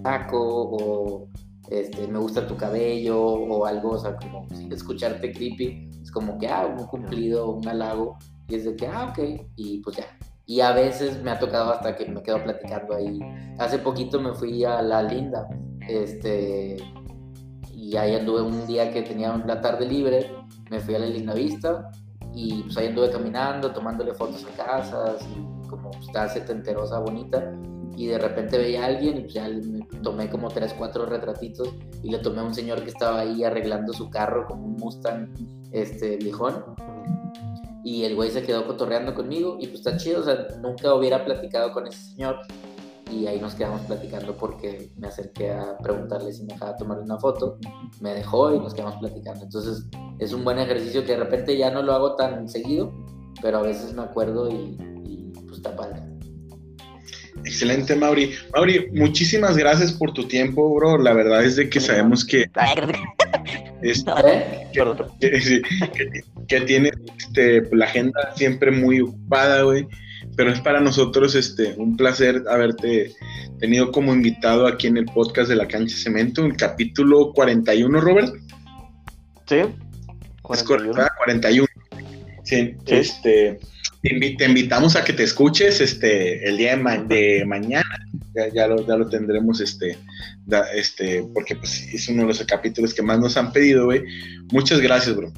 Speaker 3: taco o este, me gusta tu cabello o algo, o sea, como escucharte creepy, es como que, ah, un cumplido, un halago, y es de que, ah, ok, y pues ya. Y a veces me ha tocado hasta que me quedo platicando ahí. Hace poquito me fui a La Linda, este, y ahí anduve un día que tenía la tarde libre, me fui a la Linda Vista y pues ahí anduve caminando, tomándole fotos a casas, y como está setenterosa, bonita. Y de repente veía a alguien y pues ya tomé como tres, cuatro retratitos y le tomé a un señor que estaba ahí arreglando su carro como un Mustang este, viejón. Y el güey se quedó cotorreando conmigo y pues está chido, o sea, nunca hubiera platicado con ese señor y ahí nos quedamos platicando porque me acerqué a preguntarle si me dejaba tomar una foto, me dejó y nos quedamos platicando. Entonces es un buen ejercicio que de repente ya no lo hago tan seguido, pero a veces me acuerdo y, pues está padre.
Speaker 2: Excelente, Mauri. Mauri, muchísimas gracias por tu tiempo, bro. La verdad es de que sabemos que, es, que, que, tiene este, la agenda siempre muy ocupada, güey pero es para nosotros este, un placer haberte tenido como invitado aquí en el podcast de la cancha cemento, el capítulo 41, Robert.
Speaker 1: Sí.
Speaker 2: 41. Es 41. Sí, este, te, invitamos a que te escuches este, el día de, mañana. Ya, lo, ya, lo, tendremos, este, este, porque pues, es uno de los capítulos que más nos han pedido, güey. Muchas gracias, bro.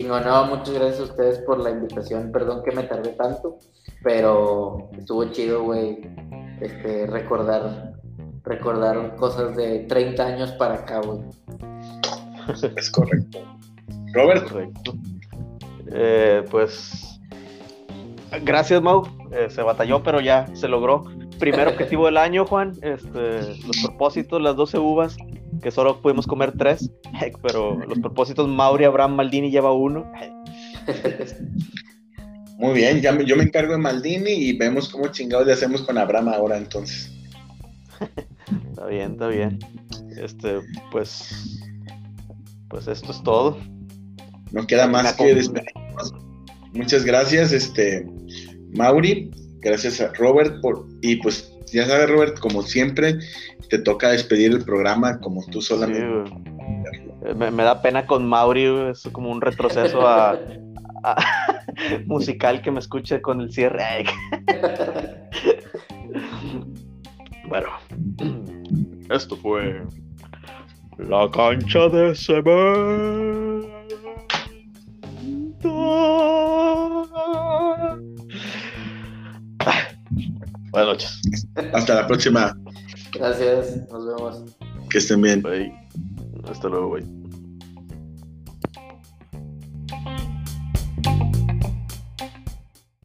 Speaker 3: No, no, muchas gracias a ustedes por la invitación. Perdón que me tardé tanto. Pero estuvo chido, güey, este, recordar, recordar cosas de 30 años para acá, güey.
Speaker 2: Es correcto. Robert.
Speaker 1: Correcto. Eh, pues, gracias, Mau. Eh, se batalló, pero ya se logró. Primer objetivo del año, Juan. Este, los propósitos, las 12 uvas, que solo pudimos comer tres, pero los propósitos, Mauri, Abraham, Maldini lleva uno.
Speaker 2: Muy bien, ya yo me encargo de Maldini y vemos cómo chingados le hacemos con Abraham ahora entonces.
Speaker 1: está bien, está bien. Este, pues, pues esto es todo.
Speaker 2: No queda más que despedirnos. Muchas gracias, este, Mauri, gracias a Robert por, y pues ya sabes Robert, como siempre, te toca despedir el programa como tú solamente.
Speaker 1: Me, da pena con Mauri, es como un retroceso musical que me escuche con el cierre. bueno, esto fue la cancha de cemento. Buenas noches.
Speaker 2: Hasta la próxima.
Speaker 3: Gracias, nos vemos.
Speaker 2: Que estén bien.
Speaker 1: Hasta luego, güey.